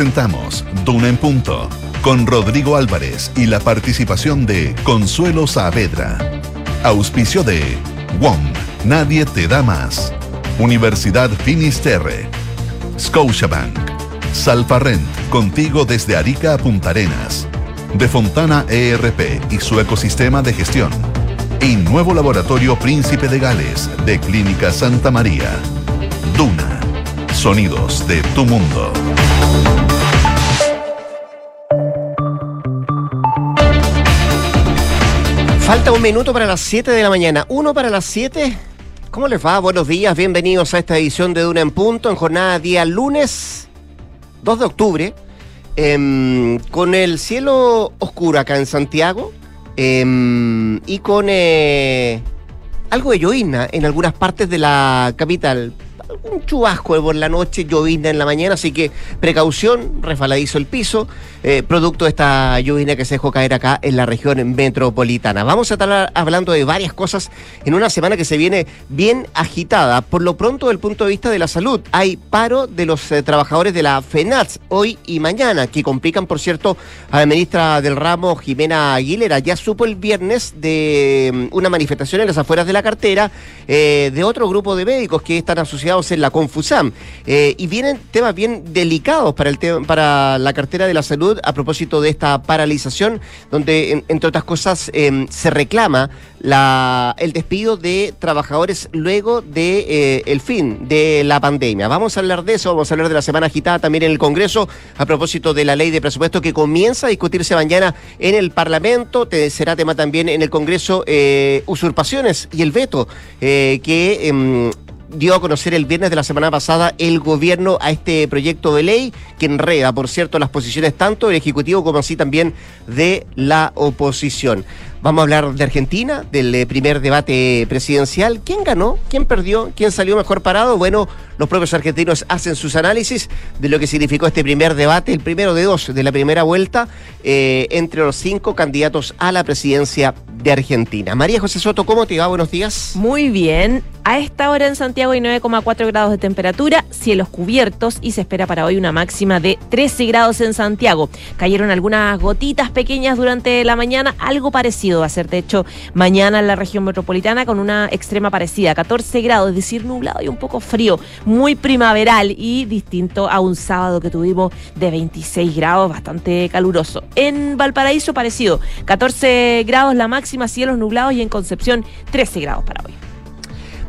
presentamos Duna en Punto con Rodrigo Álvarez y la participación de Consuelo Saavedra. Auspicio de WOM, Nadie te da más. Universidad Finisterre. Scotiabank. Salfarrent, contigo desde Arica a Punta Arenas. De Fontana ERP y su ecosistema de gestión. Y nuevo laboratorio Príncipe de Gales de Clínica Santa María. Duna. Sonidos de tu mundo. Falta un minuto para las 7 de la mañana. Uno para las 7. ¿Cómo les va? Buenos días, bienvenidos a esta edición de Duna en Punto, en jornada día lunes 2 de octubre, em, con el cielo oscuro acá en Santiago em, y con eh, algo de llovizna en algunas partes de la capital un chubasco por la noche, llovizna en la mañana, así que precaución, resbaladizo el piso, eh, producto de esta llovizna que se dejó caer acá en la región metropolitana. Vamos a estar hablando de varias cosas en una semana que se viene bien agitada. Por lo pronto, desde el punto de vista de la salud, hay paro de los eh, trabajadores de la FENATS hoy y mañana, que complican, por cierto, a la ministra del ramo, Jimena Aguilera. Ya supo el viernes de mm, una manifestación en las afueras de la cartera eh, de otro grupo de médicos que están asociados en la Confusam. Eh, y vienen temas bien delicados para, el para la cartera de la salud a propósito de esta paralización, donde, entre otras cosas, em, se reclama la, el despido de trabajadores luego de eh, el fin de la pandemia. Vamos a hablar de eso, vamos a hablar de la semana agitada también en el Congreso a propósito de la ley de presupuesto que comienza a discutirse mañana en el Parlamento. Te, será tema también en el Congreso eh, usurpaciones y el veto que em, dio a conocer el viernes de la semana pasada el gobierno a este proyecto de ley que enreda, por cierto, las posiciones tanto del Ejecutivo como así también de la oposición. Vamos a hablar de Argentina, del eh, primer debate presidencial. ¿Quién ganó? ¿Quién perdió? ¿Quién salió mejor parado? Bueno, los propios argentinos hacen sus análisis de lo que significó este primer debate, el primero de dos de la primera vuelta, eh, entre los cinco candidatos a la presidencia de Argentina. María José Soto, ¿cómo te va? Buenos días. Muy bien. A esta hora en Santiago hay 9,4 grados de temperatura, cielos cubiertos y se espera para hoy una máxima de 13 grados en Santiago. Cayeron algunas gotitas pequeñas durante la mañana, algo parecido va a ser de hecho mañana en la región metropolitana con una extrema parecida, 14 grados, es decir, nublado y un poco frío, muy primaveral y distinto a un sábado que tuvimos de 26 grados, bastante caluroso. En Valparaíso parecido, 14 grados la máxima, cielos nublados y en Concepción 13 grados para hoy.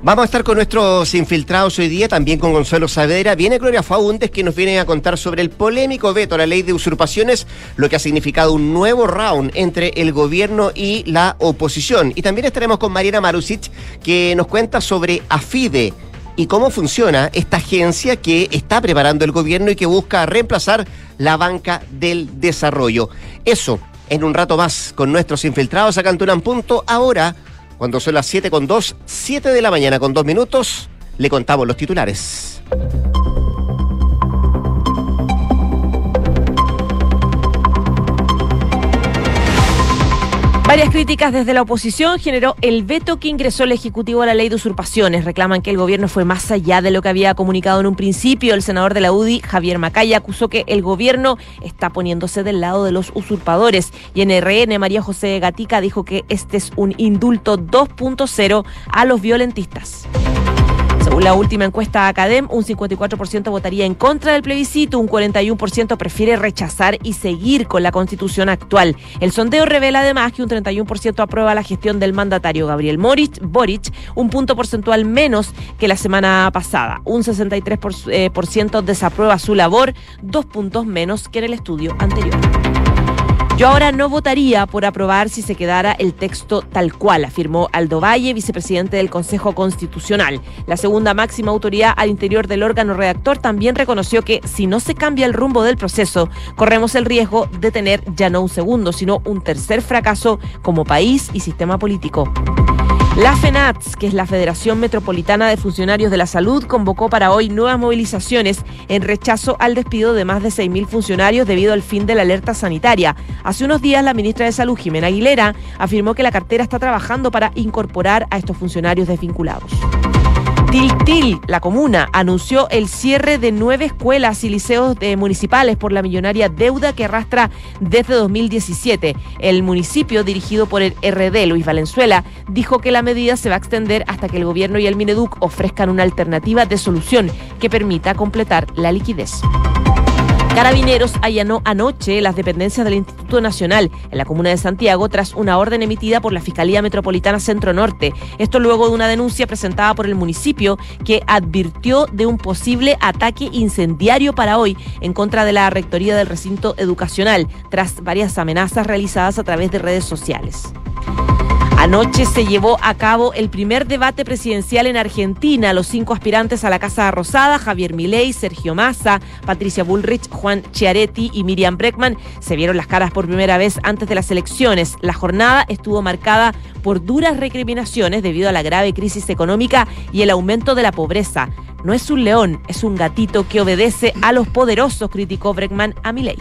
Vamos a estar con nuestros infiltrados hoy día, también con Gonzalo Saavedra. Viene Gloria Faundes, que nos viene a contar sobre el polémico veto a la ley de usurpaciones, lo que ha significado un nuevo round entre el gobierno y la oposición. Y también estaremos con Mariana Marusic, que nos cuenta sobre AFIDE y cómo funciona esta agencia que está preparando el gobierno y que busca reemplazar la banca del desarrollo. Eso en un rato más con nuestros infiltrados a Canturán Punto. Ahora cuando son las 7 con 2, 7 de la mañana con 2 minutos, le contamos los titulares. Varias críticas desde la oposición generó el veto que ingresó el Ejecutivo a la ley de usurpaciones. Reclaman que el gobierno fue más allá de lo que había comunicado en un principio. El senador de la UDI, Javier Macaya, acusó que el gobierno está poniéndose del lado de los usurpadores. Y en RN, María José Gatica dijo que este es un indulto 2.0 a los violentistas. La última encuesta Academ, un 54% votaría en contra del plebiscito, un 41% prefiere rechazar y seguir con la constitución actual. El sondeo revela además que un 31% aprueba la gestión del mandatario Gabriel Boric, un punto porcentual menos que la semana pasada. Un 63% eh, desaprueba su labor, dos puntos menos que en el estudio anterior. Yo ahora no votaría por aprobar si se quedara el texto tal cual, afirmó Aldo Valle, vicepresidente del Consejo Constitucional. La segunda máxima autoridad al interior del órgano redactor también reconoció que si no se cambia el rumbo del proceso, corremos el riesgo de tener ya no un segundo, sino un tercer fracaso como país y sistema político. La FENATS, que es la Federación Metropolitana de Funcionarios de la Salud, convocó para hoy nuevas movilizaciones en rechazo al despido de más de 6.000 funcionarios debido al fin de la alerta sanitaria. Hace unos días, la ministra de Salud, Jimena Aguilera, afirmó que la cartera está trabajando para incorporar a estos funcionarios desvinculados. Tiltil, la comuna, anunció el cierre de nueve escuelas y liceos municipales por la millonaria deuda que arrastra desde 2017. El municipio, dirigido por el RD Luis Valenzuela, dijo que la medida se va a extender hasta que el gobierno y el Mineduc ofrezcan una alternativa de solución que permita completar la liquidez. Carabineros allanó anoche las dependencias del Instituto Nacional en la comuna de Santiago tras una orden emitida por la Fiscalía Metropolitana Centro Norte. Esto luego de una denuncia presentada por el municipio que advirtió de un posible ataque incendiario para hoy en contra de la rectoría del recinto educacional tras varias amenazas realizadas a través de redes sociales. Anoche se llevó a cabo el primer debate presidencial en Argentina. Los cinco aspirantes a la Casa Rosada, Javier Milei, Sergio Massa, Patricia Bullrich, Juan Chiaretti y Miriam Breckman, se vieron las caras por primera vez antes de las elecciones. La jornada estuvo marcada por duras recriminaciones debido a la grave crisis económica y el aumento de la pobreza. No es un león, es un gatito que obedece a los poderosos, criticó Breckman a Milei.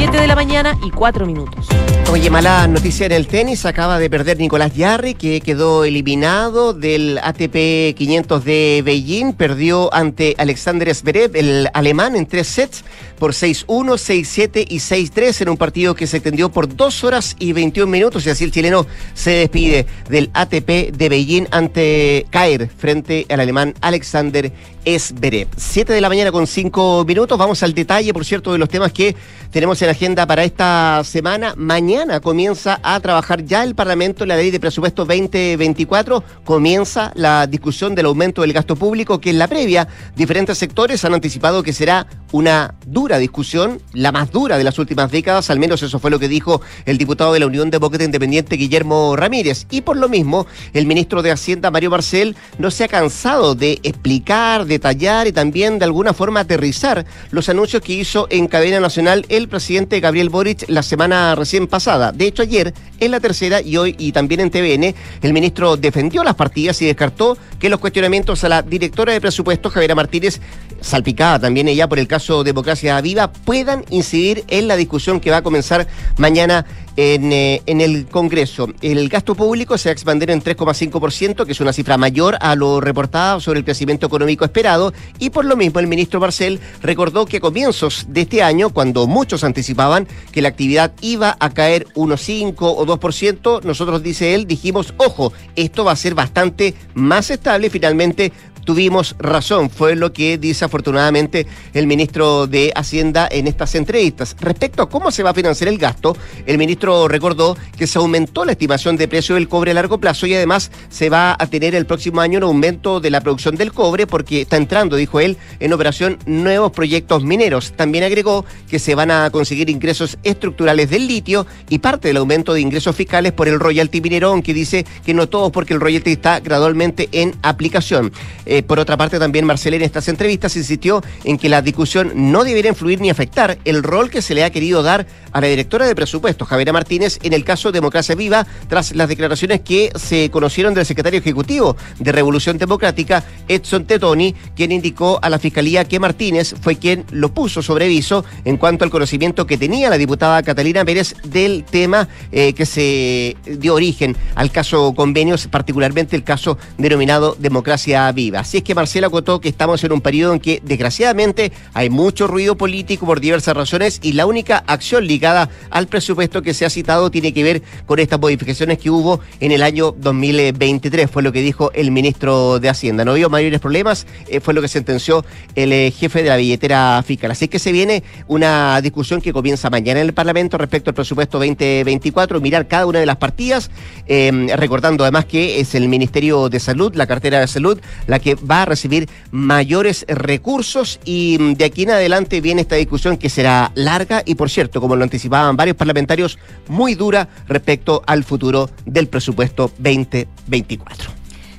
7 de la mañana y 4 minutos. Oye, mala noticia en el tenis. Acaba de perder Nicolás Yarri, que quedó eliminado del ATP 500 de Beijing. Perdió ante Alexander Zverev, el alemán, en tres sets por 6-1, 6-7 y 6-3 en un partido que se extendió por 2 horas y 21 minutos. Y así el chileno se despide del ATP de Beijing ante caer frente al alemán Alexander Zverev. 7 de la mañana con 5 minutos. Vamos al detalle, por cierto, de los temas que tenemos en agenda para esta semana. Mañana comienza a trabajar ya el Parlamento en la ley de presupuesto 2024. Comienza la discusión del aumento del gasto público, que en la previa diferentes sectores han anticipado que será una dura discusión, la más dura de las últimas décadas, al menos eso fue lo que dijo el diputado de la Unión Demócrata Independiente Guillermo Ramírez. Y por lo mismo, el ministro de Hacienda Mario Marcel no se ha cansado de explicar, detallar y también de alguna forma aterrizar los anuncios que hizo en cadena nacional el presidente Gabriel Boric la semana recién pasada. De hecho, ayer en la tercera y hoy y también en TVN, el ministro defendió las partidas y descartó que los cuestionamientos a la directora de presupuestos, Javiera Martínez, salpicada también ella por el caso Democracia Viva, puedan incidir en la discusión que va a comenzar mañana en, eh, en, el Congreso. El gasto público se va a expandir en 3,5%, que es una cifra mayor a lo reportado sobre el crecimiento económico esperado, y por lo mismo el ministro Marcel recordó que a comienzos de este año, cuando muchos anticipaban que la actividad iba a caer 1,5 o 2%, nosotros, dice él, dijimos, ojo, esto va a ser bastante más estable, finalmente tuvimos razón, fue lo que dice afortunadamente el ministro de Hacienda en estas entrevistas. Respecto a cómo se va a financiar el gasto, el ministro recordó que se aumentó la estimación de precio del cobre a largo plazo y además se va a tener el próximo año un aumento de la producción del cobre porque está entrando, dijo él, en operación nuevos proyectos mineros. También agregó que se van a conseguir ingresos estructurales del litio y parte del aumento de ingresos fiscales por el royalty minero, aunque dice que no todos porque el royalty está gradualmente en aplicación. Eh, por otra parte, también Marcela en estas entrevistas insistió en que la discusión no debería influir ni afectar el rol que se le ha querido dar a la directora de presupuestos, Javiera Martínez, en el caso Democracia Viva, tras las declaraciones que se conocieron del secretario ejecutivo de Revolución Democrática, Edson Tetoni, quien indicó a la Fiscalía que Martínez fue quien lo puso sobre viso en cuanto al conocimiento que tenía la diputada Catalina Pérez del tema eh, que se dio origen al caso convenios, particularmente el caso denominado Democracia Viva. Así es que Marcela acotó que estamos en un periodo en que, desgraciadamente, hay mucho ruido político por diversas razones y la única acción ligada al presupuesto que se ha citado tiene que ver con estas modificaciones que hubo en el año 2023, fue lo que dijo el ministro de Hacienda. No vio mayores problemas, eh, fue lo que sentenció el eh, jefe de la billetera fiscal. Así que se viene una discusión que comienza mañana en el Parlamento respecto al presupuesto 2024, mirar cada una de las partidas, eh, recordando además que es el Ministerio de Salud, la cartera de salud, la que va a recibir mayores recursos y mm, de aquí en adelante viene esta discusión que será larga y por cierto, como lo anticipaban varios parlamentarios, muy dura respecto al futuro del presupuesto 2024.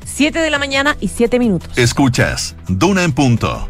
7 de la mañana y 7 minutos. Escuchas, Duna en punto.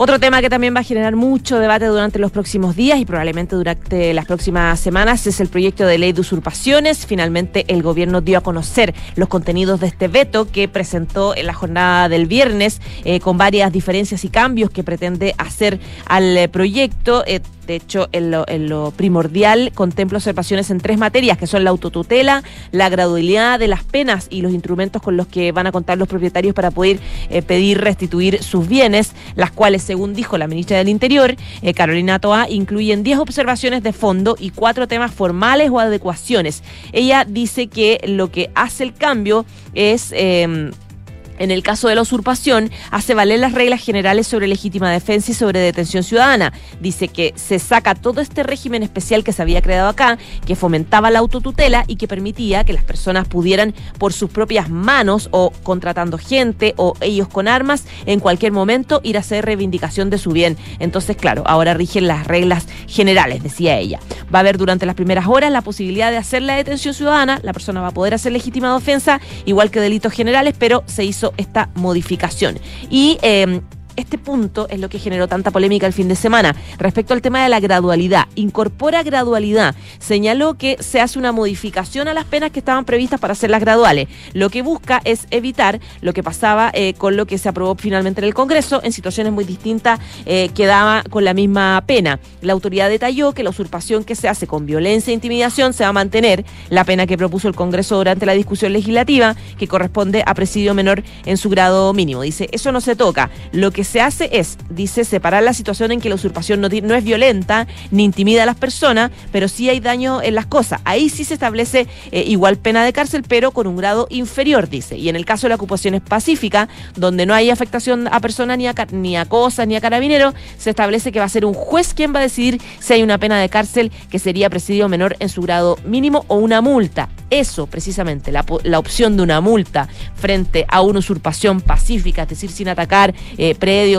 Otro tema que también va a generar mucho debate durante los próximos días y probablemente durante las próximas semanas es el proyecto de ley de usurpaciones. Finalmente el gobierno dio a conocer los contenidos de este veto que presentó en la jornada del viernes eh, con varias diferencias y cambios que pretende hacer al eh, proyecto. Eh, De hecho, en lo, primordial contempla observaciones en tres materias, que son la autotutela, la gradualidad de las penas y los instrumentos con los que van a contar los propietarios para poder pedir restituir sus bienes, las cuales, según dijo la ministra del Interior, eh, Carolina Toa, incluyen 10 observaciones de fondo y cuatro temas formales o adecuaciones. Ella dice que lo que hace el cambio es... Eh, en el caso de la usurpación, hace valer las reglas generales sobre legítima defensa y sobre detención ciudadana. Dice que se saca todo este régimen especial que se había creado acá, que fomentaba la autotutela y que permitía que las personas pudieran por sus propias manos o contratando gente o ellos con armas en cualquier momento ir a hacer reivindicación de su bien. Entonces, claro, ahora rigen las reglas generales, decía ella. Va a haber durante las primeras horas la posibilidad de hacer la detención ciudadana, la persona va a poder hacer legítima defensa, igual que delitos generales, pero se hizo esta modificación. Y eh, este punto es lo que generó tanta polémica el fin de semana. Respecto al tema de la gradualidad, incorpora gradualidad. Señaló que se hace una modificación a las penas que estaban previstas para hacerlas graduales. Lo que busca es evitar lo que pasaba eh, con lo que se aprobó finalmente en el Congreso, en situaciones muy distintas eh, quedaba con la misma pena. La autoridad detalló que la usurpación que se hace con violencia e intimidación se va a mantener la pena que propuso el Congreso durante la discusión legislativa, que corresponde a presidio menor en su grado mínimo. Dice, eso no se toca. Lo que se hace es, dice, separar la situación en que la usurpación no, es violenta ni intimida a las personas, pero sí hay daño en las cosas. Ahí sí se establece eh, igual pena de cárcel, pero con un grado inferior, dice. Y en el caso de la ocupación es pacífica, donde no hay afectación a personas ni a, ni a cosas ni a carabineros, se establece que va a ser un juez quien va a decidir si hay una pena de cárcel que sería presidio menor en su grado mínimo o una multa. Eso, precisamente, la, la opción de una multa frente a una usurpación pacífica, es decir, sin atacar eh,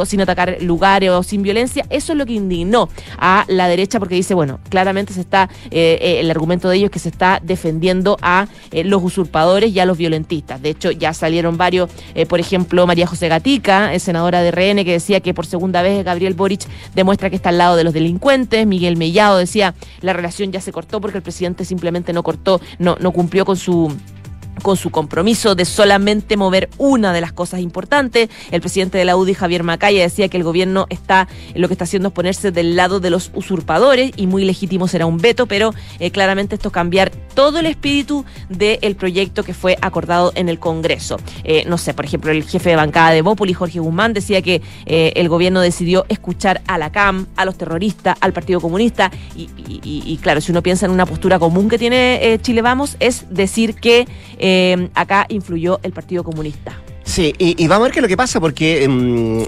sin atacar lugares o sin violencia. Eso es lo que indignó a la derecha porque dice, bueno, claramente se está, eh, eh, el argumento de ellos es que se está defendiendo a eh, los usurpadores y a los violentistas. De hecho, ya salieron varios, por ejemplo, María José Gatica, senadora de RN, que decía que por segunda vez Gabriel Boric demuestra que está al lado de los delincuentes. Miguel Mellado decía, la relación ya se cortó porque el presidente simplemente no cortó, no, no cumplió con su con su compromiso de solamente mover una de las cosas importantes. El presidente de la UDI, Javier Macaya, decía que el gobierno está, lo que está haciendo es ponerse del lado de los usurpadores y muy legítimo será un veto, pero eh, claramente esto cambiar todo el espíritu del proyecto que fue acordado en el Congreso. Eh, no sé, por ejemplo, el jefe de bancada de Bópoli, Jorge Guzmán, decía que eh, el gobierno decidió escuchar a la CAM, a los terroristas, al Partido Comunista y, claro, si uno piensa en una postura común que tiene Chile Vamos, es decir que eh, acá influyó el Partido Comunista. Sí, y, vamos a ver qué es lo que pasa, porque em,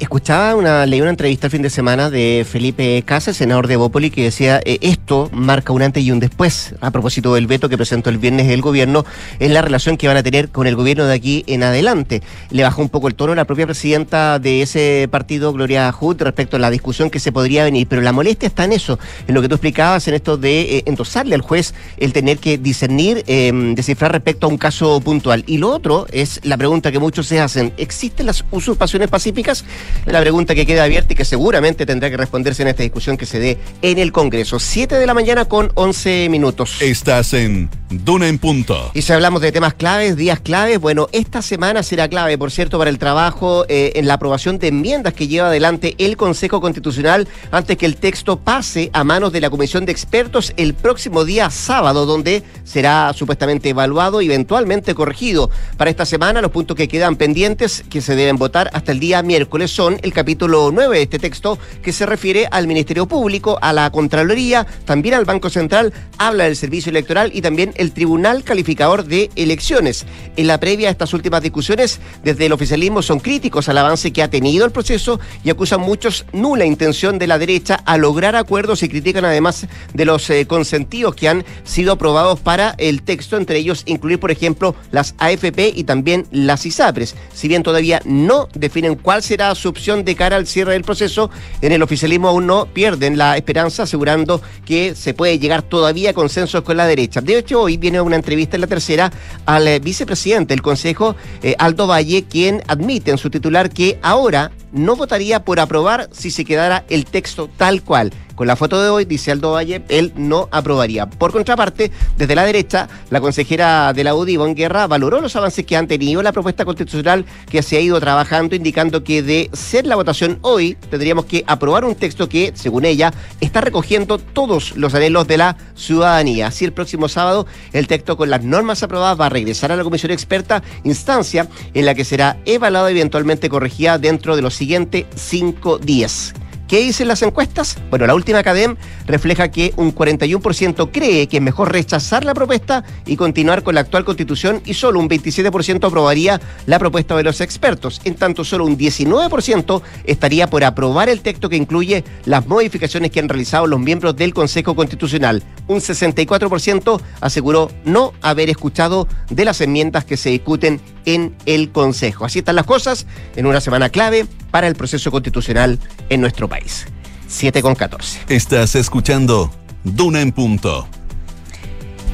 escuchaba una, leí una entrevista el fin de semana de Felipe Casa, senador de Bópoli, que decía eh, esto marca un antes y un después, a propósito del veto que presentó el viernes el gobierno, en la relación que van a tener con el gobierno de aquí en adelante. Le bajó un poco el tono la propia presidenta de ese partido, Gloria Hood, respecto a la discusión que se podría venir, pero la molestia está en eso, en lo que tú explicabas, en esto de eh, endosarle al juez el tener que discernir, em, descifrar respecto a un caso puntual. Y lo otro es la pregunta que muchos se hacen. ¿Existen las usurpaciones pacíficas? La pregunta que queda abierta y que seguramente tendrá que responderse en esta discusión que se dé en el Congreso. Siete de la mañana con 11 minutos. Estás en Duna en Punto. Y si hablamos de temas claves, días claves, bueno, esta semana será clave, por cierto, para el trabajo eh, en la aprobación de enmiendas que lleva adelante el Consejo Constitucional antes que el texto pase a manos de la Comisión de Expertos el próximo día sábado, donde será supuestamente evaluado y eventualmente corregido. Para esta semana, los puntos que quedan pendientes que se deben votar hasta el día miércoles son el capítulo 9 de este texto que se refiere al Ministerio Público, a la Contraloría, también al Banco Central, habla del Servicio Electoral y también el Tribunal Calificador de Elecciones. En la previa a estas últimas discusiones, desde el oficialismo son críticos al avance que ha tenido el proceso y acusan muchos nula intención de la derecha a lograr acuerdos y critican además de los eh, consentidos que han sido aprobados para el texto, entre ellos incluir, por ejemplo, las AFP y también las ISAPRES. Si bien todavía no definen cuál será su opción de cara al cierre del proceso, en el oficialismo aún no pierden la esperanza, asegurando que se puede llegar todavía a consensos con la derecha. De hecho, hoy viene una entrevista en la tercera al eh, vicepresidente del Consejo, eh, Aldo Valle, quien admite en su titular que ahora no votaría por aprobar si se quedara el texto tal cual con la foto de hoy, dice Aldo Valle, él no aprobaría. Por contraparte, desde la derecha, la consejera de la UDI, Ivonne Guerra, valoró los avances que han tenido la propuesta constitucional que se ha ido trabajando, indicando que de ser la votación hoy, tendríamos que aprobar un texto que, según ella, está recogiendo todos los anhelos de la ciudadanía. Así, el próximo sábado, el texto con las normas aprobadas va a regresar a la comisión experta, instancia en la que será evaluado y eventualmente corregida dentro de los siguientes cinco días. ¿Qué dicen las encuestas? Bueno, la última CADEM refleja que un 41% cree que es mejor rechazar la propuesta y continuar con la actual constitución y solo un 27% aprobaría la propuesta de los expertos. En tanto, solo un 19% estaría por aprobar el texto que incluye las modificaciones que han realizado los miembros del Consejo Constitucional. Un 64% aseguró no haber escuchado de las enmiendas que se discuten en el Consejo. Así están las cosas en una semana clave para el proceso constitucional en nuestro país. 7 con 14. Estás escuchando Duna en Punto.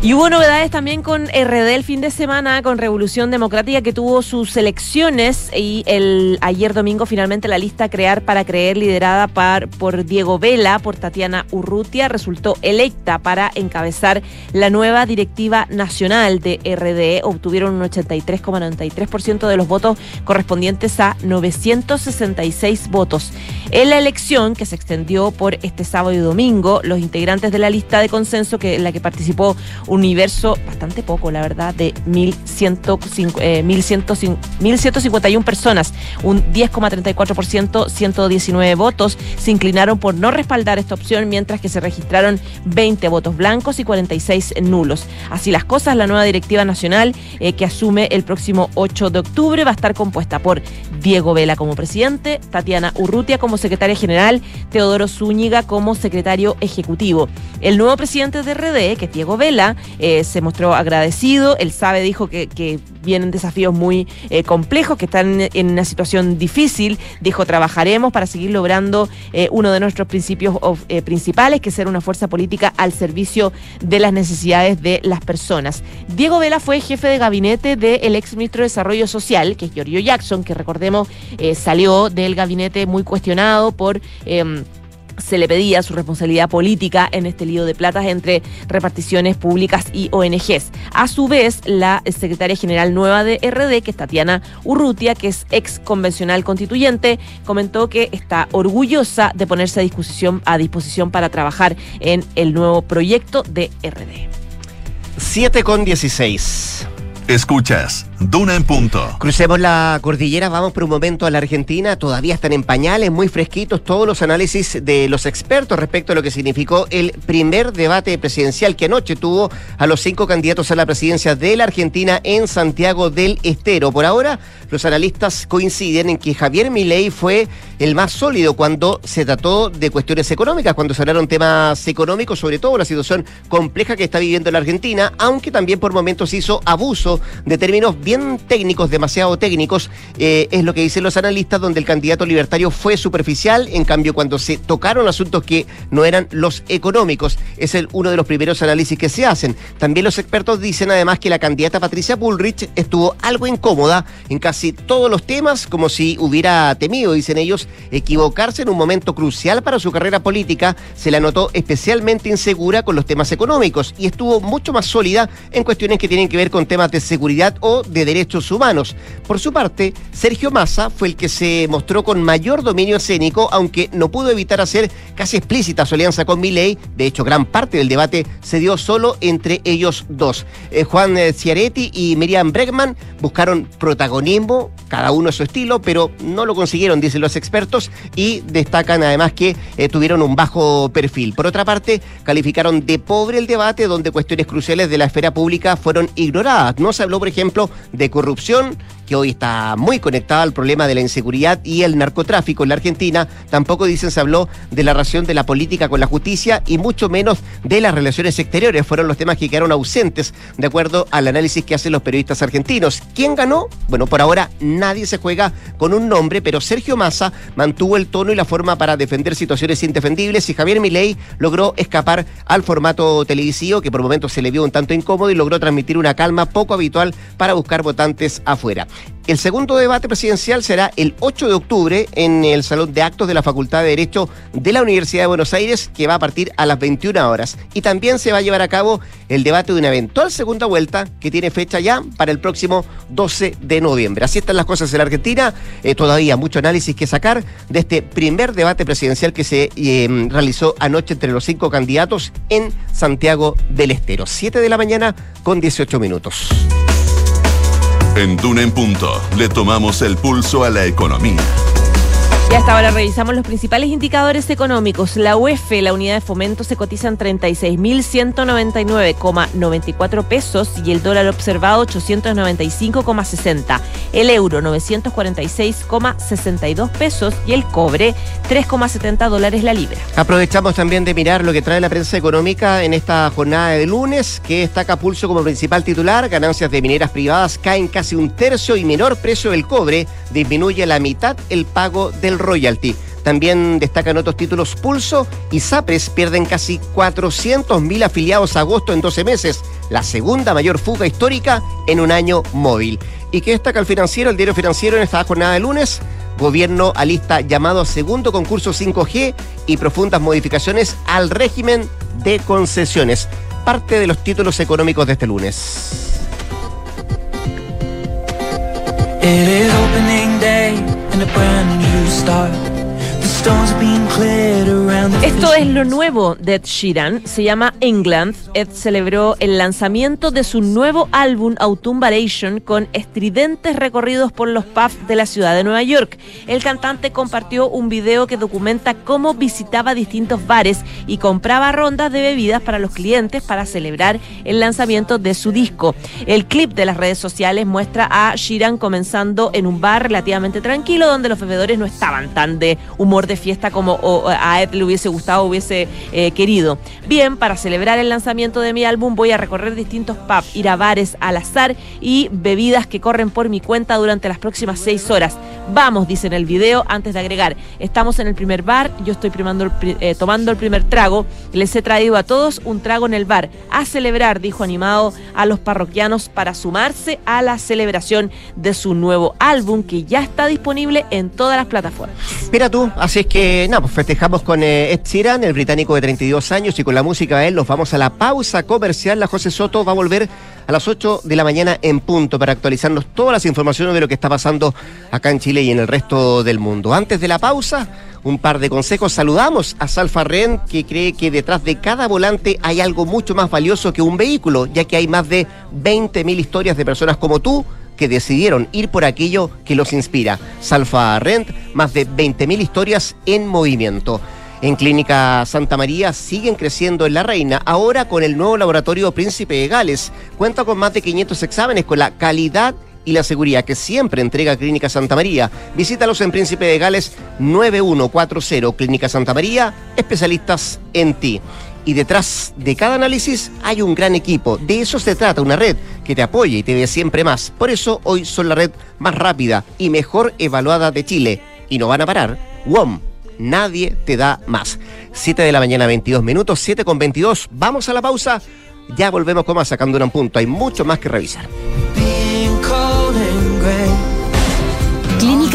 Y hubo novedades también con RD el fin de semana, con Revolución Democrática, que tuvo sus elecciones y el ayer domingo finalmente la lista Crear para Creer, liderada por Diego Vela, por Tatiana Urrutia, resultó electa para encabezar la nueva directiva nacional de RD. Obtuvieron un 83,93% de los votos correspondientes a 966 votos. En la elección, que se extendió por este sábado y domingo, los integrantes de la lista de consenso que, la que participó universo bastante poco, la verdad, de 1.151 eh, personas, un 10,34%, 119 votos, se inclinaron por no respaldar esta opción, mientras que se registraron 20 votos blancos y 46 nulos. Así las cosas, la nueva directiva nacional eh, que asume el próximo 8 de octubre va a estar compuesta por Diego Vela como presidente, Tatiana Urrutia como secretaria general, Teodoro Zúñiga como secretario ejecutivo. El nuevo presidente de RD, que es Diego Vela, eh, se mostró agradecido. Él sabe, dijo que, vienen desafíos muy eh, complejos, que están en una situación difícil. Dijo, trabajaremos para seguir logrando eh, uno de nuestros principios principales, que es ser una fuerza política al servicio de las necesidades de las personas. Diego Vela fue jefe de gabinete del ex ministro de Desarrollo Social, que es Giorgio Jackson, que recordemos salió del gabinete muy cuestionado por em, se le pedía su responsabilidad política en este lío de platas entre reparticiones públicas y ONGs. A su vez, la secretaria general nueva de RD, que es Tatiana Urrutia, que es ex convencional constituyente, comentó que está orgullosa de ponerse a disposición, a disposición para trabajar en el nuevo proyecto de RD. 7 con 16. Escuchas, Duna en punto. Crucemos la cordillera, vamos por un momento a la Argentina. Todavía están en pañales, muy fresquitos todos los análisis de los expertos respecto a lo que significó el primer debate presidencial que anoche tuvo a los cinco candidatos a la presidencia de la Argentina en Santiago del Estero. Por ahora, los analistas coinciden en que Javier Milei fue el más sólido cuando se trató de cuestiones económicas, cuando se hablaron temas económicos, sobre todo la situación compleja que está viviendo la Argentina, aunque también por momentos hizo abuso de términos bien técnicos, demasiado técnicos, eh, es lo que dicen los analistas, donde el candidato libertario fue superficial, en cambio cuando se tocaron asuntos que no eran los económicos, es el, uno de los primeros análisis que se hacen. También los expertos dicen además que la candidata Patricia Bullrich estuvo algo incómoda en casi todos los temas, como si hubiera temido, dicen ellos, equivocarse en un momento crucial para su carrera política, se la notó especialmente insegura con los temas económicos y estuvo mucho más sólida en cuestiones que tienen que ver con temas de seguridad o de derechos humanos. Por su parte, Sergio Massa fue el que se mostró con mayor dominio escénico, aunque no pudo evitar hacer casi explícita su alianza con Milei. De hecho, gran parte del debate se dio solo entre ellos dos. Eh, Juan eh, Ciaretti y Miriam Bregman buscaron protagonismo, cada uno a su estilo, pero no lo consiguieron, dicen los expertos, y destacan además que eh, tuvieron un bajo perfil. Por otra parte, calificaron de pobre el debate, donde cuestiones cruciales de la esfera pública fueron ignoradas. No se habló, por ejemplo, de corrupción, que hoy está muy conectada al problema de la inseguridad y el narcotráfico en la Argentina. Tampoco dicen se habló de la relación de la política con la justicia y mucho menos de las relaciones exteriores. Fueron los temas que quedaron ausentes de acuerdo al análisis que hacen los periodistas argentinos. ¿Quién ganó? Bueno, por ahora nadie se juega con un nombre, pero Sergio Massa mantuvo el tono y la forma para defender situaciones indefendibles y Javier Milei logró escapar al formato televisivo que por momentos se le vio un tanto incómodo y logró transmitir una calma poco habitual para buscar votantes afuera. El segundo debate presidencial será el 8 de octubre en el Salón de Actos de la Facultad de Derecho de la Universidad de Buenos Aires, que va a partir a las 21 horas. Y también se va a llevar a cabo el debate de una eventual segunda vuelta que tiene fecha ya para el próximo 12 de noviembre. Así están las cosas en la Argentina. Eh, todavía mucho análisis que sacar de este primer debate presidencial que se eh, realizó anoche entre los cinco candidatos en Santiago del Estero. 7 de la mañana con 18 minutos. En Duna en Punto le tomamos el pulso a la economía. Y hasta ahora revisamos los principales indicadores económicos. La UEF, la unidad de fomento, se cotiza en 36.199,94 pesos y el dólar observado 895,60. El euro 946,62 pesos y el cobre 3,70 dólares la libra. Aprovechamos también de mirar lo que trae la prensa económica en esta jornada de lunes, que destaca Pulso como principal titular. Ganancias de mineras privadas caen casi un tercio y menor precio del cobre disminuye la mitad el pago del royalty. También destacan otros títulos Pulso y Sapres pierden casi 400.000 afiliados agosto en 12 meses, la segunda mayor fuga histórica en un año móvil. ¿Y qué destaca el financiero, el diario financiero en esta jornada de lunes? Gobierno alista llamado a segundo concurso 5G y profundas modificaciones al régimen de concesiones. Parte de los títulos económicos de este lunes. and a brand new start. Esto es lo nuevo de Ed Sheeran, se llama England. Ed celebró el lanzamiento de su nuevo álbum Autumn Variation con estridentes recorridos por los pubs de la ciudad de Nueva York. El cantante compartió un video que documenta cómo visitaba distintos bares y compraba rondas de bebidas para los clientes para celebrar el lanzamiento de su disco. El clip de las redes sociales muestra a Sheeran comenzando en un bar relativamente tranquilo donde los bebedores no estaban tan de humor de fiesta como a Ed le hubiese gustado, hubiese eh, querido. Bien, para celebrar el lanzamiento de mi álbum voy a recorrer distintos pubs, ir a bares al azar y bebidas que corren por mi cuenta durante las próximas seis horas. Vamos, dice en el video, antes de agregar, estamos en el primer bar, yo estoy eh, tomando el primer trago, les he traído a todos un trago en el bar, a celebrar, dijo animado a los parroquianos para sumarse a la celebración de su nuevo álbum que ya está disponible en todas las plataformas. Mira tú, así es que nada, pues festejamos con eh, Ed Sheeran, el británico de 32 años, y con la música de él nos vamos a la pausa comercial. La José Soto va a volver a las 8 de la mañana en punto para actualizarnos todas las informaciones de lo que está pasando acá en Chile y en el resto del mundo. Antes de la pausa, un par de consejos. Saludamos a Salfa Ren, que cree que detrás de cada volante hay algo mucho más valioso que un vehículo, ya que hay más de 20.000 historias de personas como tú que decidieron ir por aquello que los inspira. Salfa Rent, más de 20.000 historias en movimiento. En Clínica Santa María siguen creciendo en La Reina, ahora con el nuevo laboratorio Príncipe de Gales. Cuenta con más de 500 exámenes con la calidad y la seguridad que siempre entrega Clínica Santa María. Visítalos en Príncipe de Gales 9140 Clínica Santa María, especialistas en ti y detrás de cada análisis hay un gran equipo. De eso se trata, una red que te apoye y te dé siempre más. Por eso hoy son la red más rápida y mejor evaluada de Chile. Y no van a parar. WOM, nadie te da más. 7 de la mañana, 22 minutos, 7 con 22. Vamos a la pausa. Ya volvemos con más sacando un punto. Hay mucho más que revisar.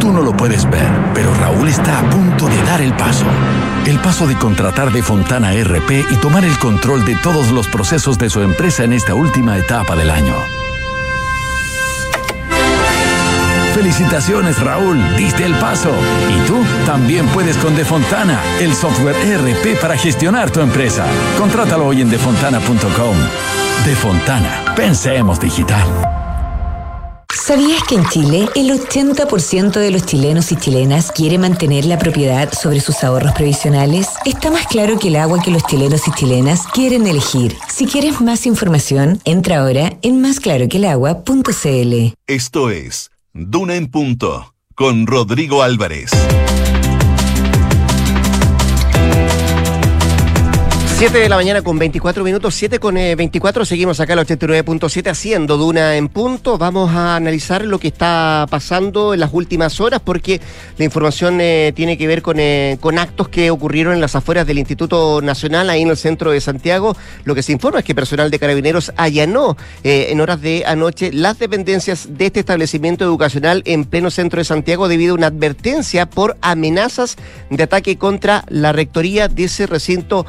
Tú no lo puedes ver, pero Raúl está a punto de dar el paso. El paso de contratar de Fontana RP y tomar el control de todos los procesos de su empresa en esta última etapa del año. Felicitaciones Raúl, diste el paso. Y tú también puedes con Defontana, el software RP para gestionar tu empresa. Contrátalo hoy en defontana.com. Defontana, pensemos digital. ¿Sabías que en Chile el 80% de los chilenos y chilenas quiere mantener la propiedad sobre sus ahorros previsionales? Está más claro que el agua que los chilenos y chilenas quieren elegir. Si quieres más información, entra ahora en másclaroquelagua.cl. Esto es Duna en Punto con Rodrigo Álvarez. 7 de la mañana con 24 minutos, 7 con 24, eh, seguimos acá al 89.7 haciendo Duna en punto. Vamos a analizar lo que está pasando en las últimas horas porque la información eh, tiene que ver con, eh, con actos que ocurrieron en las afueras del Instituto Nacional, ahí en el centro de Santiago. Lo que se informa es que personal de carabineros allanó en horas de anoche las dependencias de este establecimiento educacional en pleno centro de Santiago debido a una advertencia por amenazas de ataque contra la rectoría de ese recinto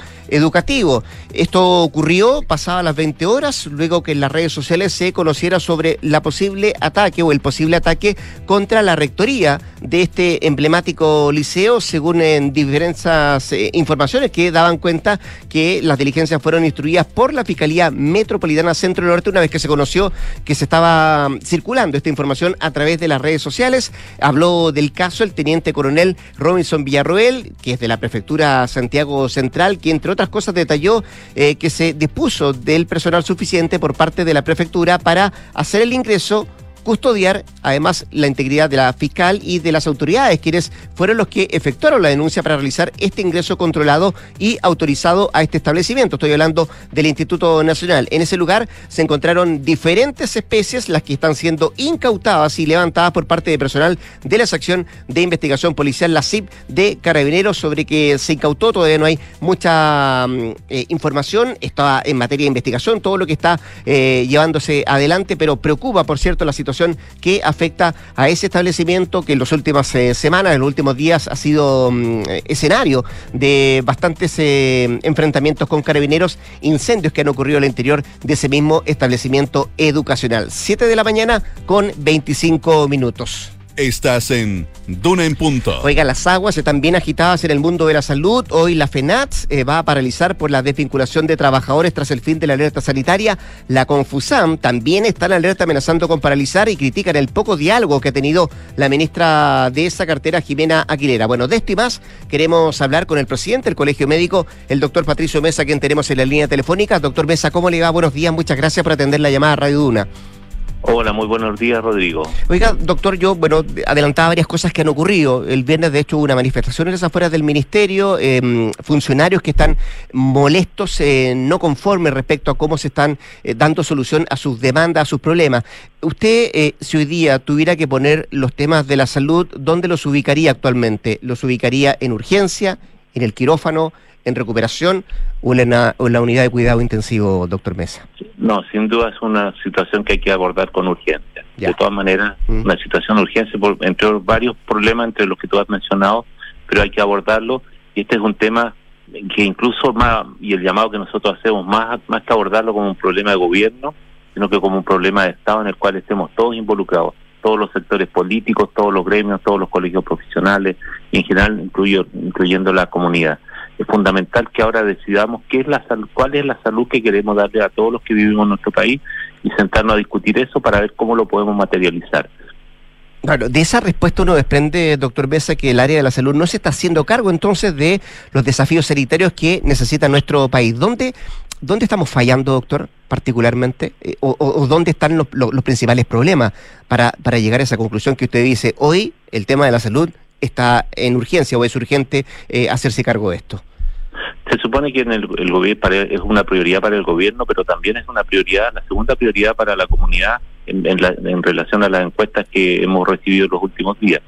Esto ocurrió pasada las 20 horas, luego que en las redes sociales se conociera sobre la posible ataque o el posible ataque contra la rectoría de este emblemático liceo, según en diferentes eh, informaciones que daban cuenta que las diligencias fueron instruidas por la Fiscalía Metropolitana Centro Norte una vez que se conoció que se estaba mm, circulando esta información a través de las redes sociales. Habló del caso el teniente coronel Robinson Villarroel, que es de la prefectura Santiago Central, que entre otras cosas detalló eh, que se dispuso del personal suficiente por parte de la prefectura para hacer el ingreso custodiar además la integridad de la fiscal y de las autoridades, quienes fueron los que efectuaron la denuncia para realizar este ingreso controlado y autorizado a este establecimiento. Estoy hablando del Instituto Nacional. En ese lugar se encontraron diferentes especies, las que están siendo incautadas y levantadas por parte de personal de la sección de investigación policial, la CIP de Carabineros, sobre que se incautó. Todavía no hay mucha mm, eh, información, está en materia de investigación, todo lo que está eh, llevándose adelante, pero preocupa, por cierto, la situación que afecta a ese establecimiento que en las últimas eh, semanas, en los últimos días, ha sido mm, escenario de bastantes eh, enfrentamientos con carabineros, incendios que han ocurrido al interior de ese mismo establecimiento educacional. Siete de la mañana con 25 minutos. Estás en Duna en Punto. Oiga, las aguas están bien agitadas en el mundo de la salud. Hoy la FENATS eh, va a paralizar por la desvinculación de trabajadores tras el fin de la alerta sanitaria. La Confusam también está en alerta amenazando con paralizar y critican el poco diálogo que ha tenido la ministra de esa cartera, Jimena Aguilera. Bueno, de esto y más queremos hablar con el presidente del Colegio Médico, el doctor Patricio Mesa, quien tenemos en la línea telefónica. Doctor Mesa, ¿cómo le va? Buenos días, muchas gracias por atender la llamada a Radio Duna. Hola, muy buenos días, Rodrigo. Oiga, doctor, yo, bueno, adelantaba varias cosas que han ocurrido. El viernes, de hecho, hubo una manifestación en las afueras del ministerio, em, funcionarios que están molestos, eh, no conformes respecto a cómo se están eh, dando solución a sus demandas, a sus problemas. Usted, eh, si hoy día tuviera que poner los temas de la salud, ¿dónde los ubicaría actualmente? ¿Los ubicaría en urgencia, en el quirófano, en recuperación o en la, unidad de cuidado intensivo, doctor Mesa? No, sin duda es una situación que hay que abordar con urgencia. De todas maneras, mm. una situación de urgencia, entre varios problemas entre los que tú has mencionado, pero hay que abordarlo. Y este es un tema que incluso más, y el llamado que nosotros hacemos, más, más que abordarlo como un problema de gobierno, sino que como un problema de Estado en el cual estemos todos involucrados, todos los sectores políticos, todos los gremios, todos los colegios profesionales, y en general incluyendo la comunidad es fundamental que ahora decidamos qué es la cuál es la salud que queremos darle a todos los que vivimos en nuestro país y sentarnos a discutir eso para ver cómo lo podemos materializar. Claro, de esa respuesta uno desprende, doctor Besa, que el área de la salud no se está haciendo cargo entonces de los desafíos sanitarios que necesita nuestro país. ¿Dónde, dónde estamos fallando, doctor, particularmente? Eh, o, dónde están los, principales problemas para, para llegar a esa conclusión que usted dice? Hoy el tema de la salud está en urgencia o es urgente eh, hacerse cargo de esto. Se supone que en el, gobierno es una prioridad para el gobierno, pero también es una prioridad, la segunda prioridad para la comunidad en, en, relación a las encuestas que hemos recibido en los últimos días.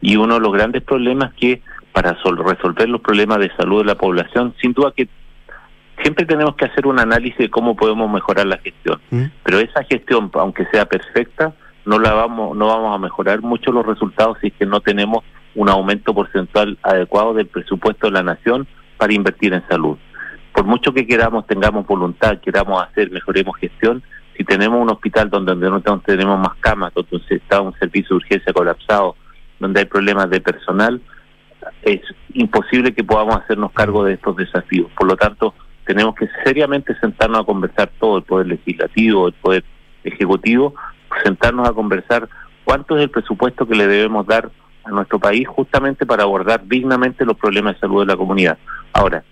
Y uno de los grandes problemas que para resolver los problemas de salud de la población, sin duda que siempre tenemos que hacer un análisis de cómo podemos mejorar la gestión. ¿Mm? Pero esa gestión, aunque sea perfecta, no la vamos, no vamos a mejorar mucho los resultados si es que no tenemos un aumento porcentual adecuado del presupuesto de la nación para invertir en salud. Por mucho que queramos, tengamos voluntad, queramos hacer, mejoremos gestión, si tenemos un hospital donde, no tenemos más camas, donde está un servicio de urgencia colapsado, donde hay problemas de personal, es imposible que podamos hacernos cargo de estos desafíos. Por lo tanto, tenemos que seriamente sentarnos a conversar todo el poder legislativo, el poder ejecutivo, sentarnos a conversar cuánto es el presupuesto que le debemos dar a nuestro país justamente para abordar dignamente los problemas de salud de la comunidad. Ahora,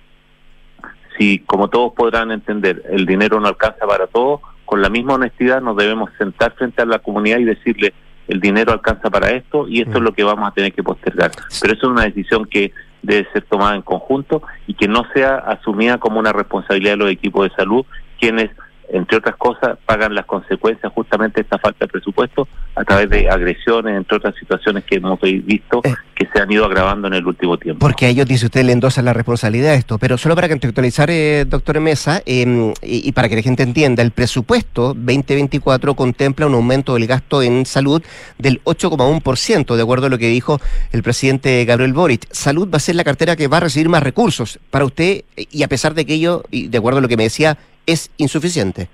si como todos podrán entender, el dinero no alcanza para todo, con la misma honestidad nos debemos sentar frente a la comunidad y decirle el dinero alcanza para esto y esto es lo que vamos a tener que postergar. Pero eso es una decisión que debe ser tomada en conjunto y que no sea asumida como una responsabilidad de los equipos de salud, quienes entre otras cosas, pagan las consecuencias justamente de esta falta de presupuesto a través de agresiones, entre otras situaciones que hemos visto eh. que se han ido agravando en el último tiempo. Porque a ellos, dice usted, le endosa la responsabilidad de esto. Pero solo para contextualizar, eh, doctor Mesa, em, y, para que la gente entienda, el presupuesto 2024 contempla un aumento del gasto en salud del 8,1%, de acuerdo a lo que dijo el presidente Gabriel Boric. Salud va a ser la cartera que va a recibir más recursos. Para usted, y a pesar de que ello, y de acuerdo a lo que me decía, es insuficiente.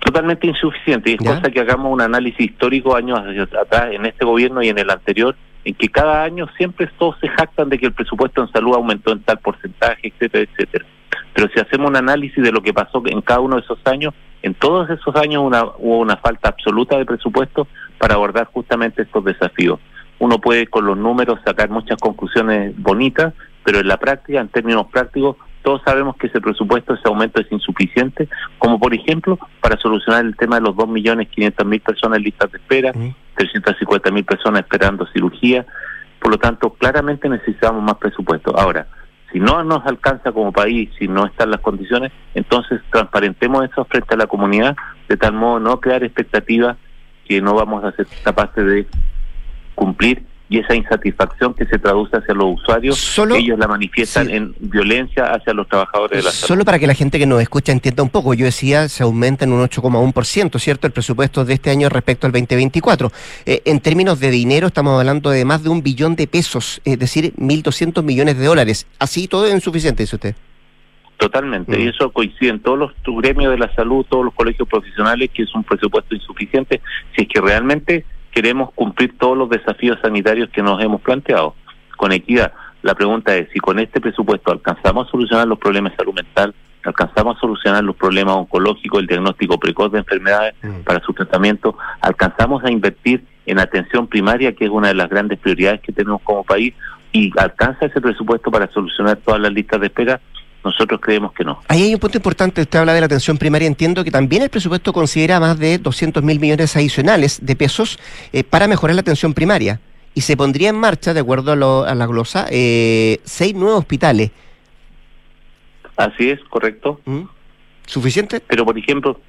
Totalmente insuficiente. Y es cosa que hagamos un análisis histórico años atrás, en este gobierno y en el anterior, en que cada año siempre todos se jactan de que el presupuesto en salud aumentó en tal porcentaje, etcétera, etcétera. Pero si hacemos un análisis de lo que pasó en cada uno de esos años, en todos esos años una, hubo una falta absoluta de presupuesto para abordar justamente estos desafíos. Uno puede con los números sacar muchas conclusiones bonitas, pero en la práctica, en términos prácticos, todos sabemos que ese presupuesto, ese aumento es insuficiente, como por ejemplo para solucionar el tema de los 2.500.000 personas en listas de espera, 350.000 personas esperando cirugía. Por lo tanto, claramente necesitamos más presupuesto. Ahora, si no nos alcanza como país, si no están las condiciones, entonces transparentemos eso frente a la comunidad, de tal modo no crear expectativas que no vamos a ser capaces de cumplir y esa insatisfacción que se traduce hacia los usuarios, ellos la manifiestan en violencia hacia los trabajadores de la salud. Solo para que la gente que nos escucha entienda un poco, yo decía, se aumenta en un 8,1%, ¿cierto? El presupuesto de este año respecto al 2024. Eh, en términos de dinero, estamos hablando de más de un billón de pesos, es decir, 1.200 millones de dólares. Así todo es insuficiente, dice usted. Totalmente, y mm. eso coincide en todos los gremios de la salud, todos los colegios profesionales, que es un presupuesto insuficiente, si es que realmente queremos cumplir todos los desafíos sanitarios que nos hemos planteado con equidad. La pregunta es si con este presupuesto alcanzamos a solucionar los problemas de salud mental, alcanzamos a solucionar los problemas oncológicos, el diagnóstico precoz de enfermedades mm. para su tratamiento, alcanzamos a invertir en atención primaria, que es una de las grandes prioridades que tenemos como país, y alcanza ese presupuesto para solucionar todas las listas de espera, nosotros creemos que no. Ahí hay un punto importante, usted habla de la atención primaria, entiendo que también el presupuesto considera más de 200 mil millones adicionales de pesos eh, para mejorar la atención primaria. Y se pondría en marcha, de acuerdo a, la glosa, eh, seis nuevos hospitales. Así es, correcto. ¿Mm? ¿Suficiente? Pero, por ejemplo,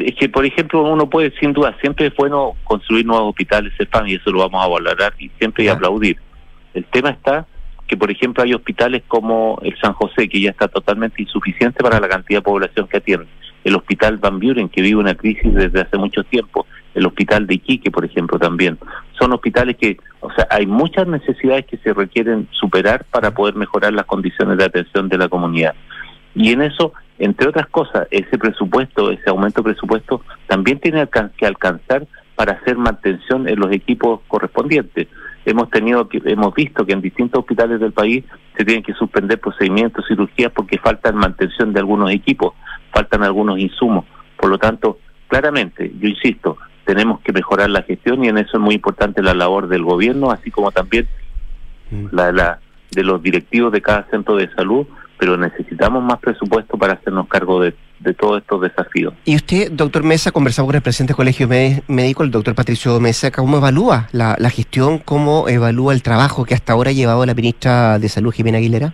es que, por ejemplo, uno puede, sin duda, siempre es bueno construir nuevos hospitales, y eso lo vamos a valorar y siempre y aplaudir. El tema está por ejemplo hay hospitales como el San José, que ya está totalmente insuficiente para la cantidad de población que atiende, el Hospital Van Buren, que vive una crisis desde hace mucho tiempo, el Hospital de Iquique, por ejemplo, también. Son hospitales que, o sea, hay muchas necesidades que se requieren superar para poder mejorar las condiciones de atención de la comunidad. Y en eso, entre otras cosas, ese presupuesto, ese aumento de presupuesto, también tiene que alcanzar para hacer mantención en los equipos correspondientes hemos tenido que hemos visto que en distintos hospitales del país se tienen que suspender procedimientos, cirugías porque faltan mantención de algunos equipos, faltan algunos insumos. Por lo tanto, claramente, yo insisto, tenemos que mejorar la gestión y en eso es muy importante la labor del gobierno, así como también mm. la, la de los directivos de cada centro de salud, pero necesitamos más presupuesto para hacernos cargo de de todos estos desafíos. Y usted, doctor Mesa, conversado con el presidente del Colegio Médico, el doctor Patricio Mesa, ¿cómo evalúa la, gestión, cómo evalúa el trabajo que hasta ahora ha llevado la ministra de Salud, Jimena Aguilera?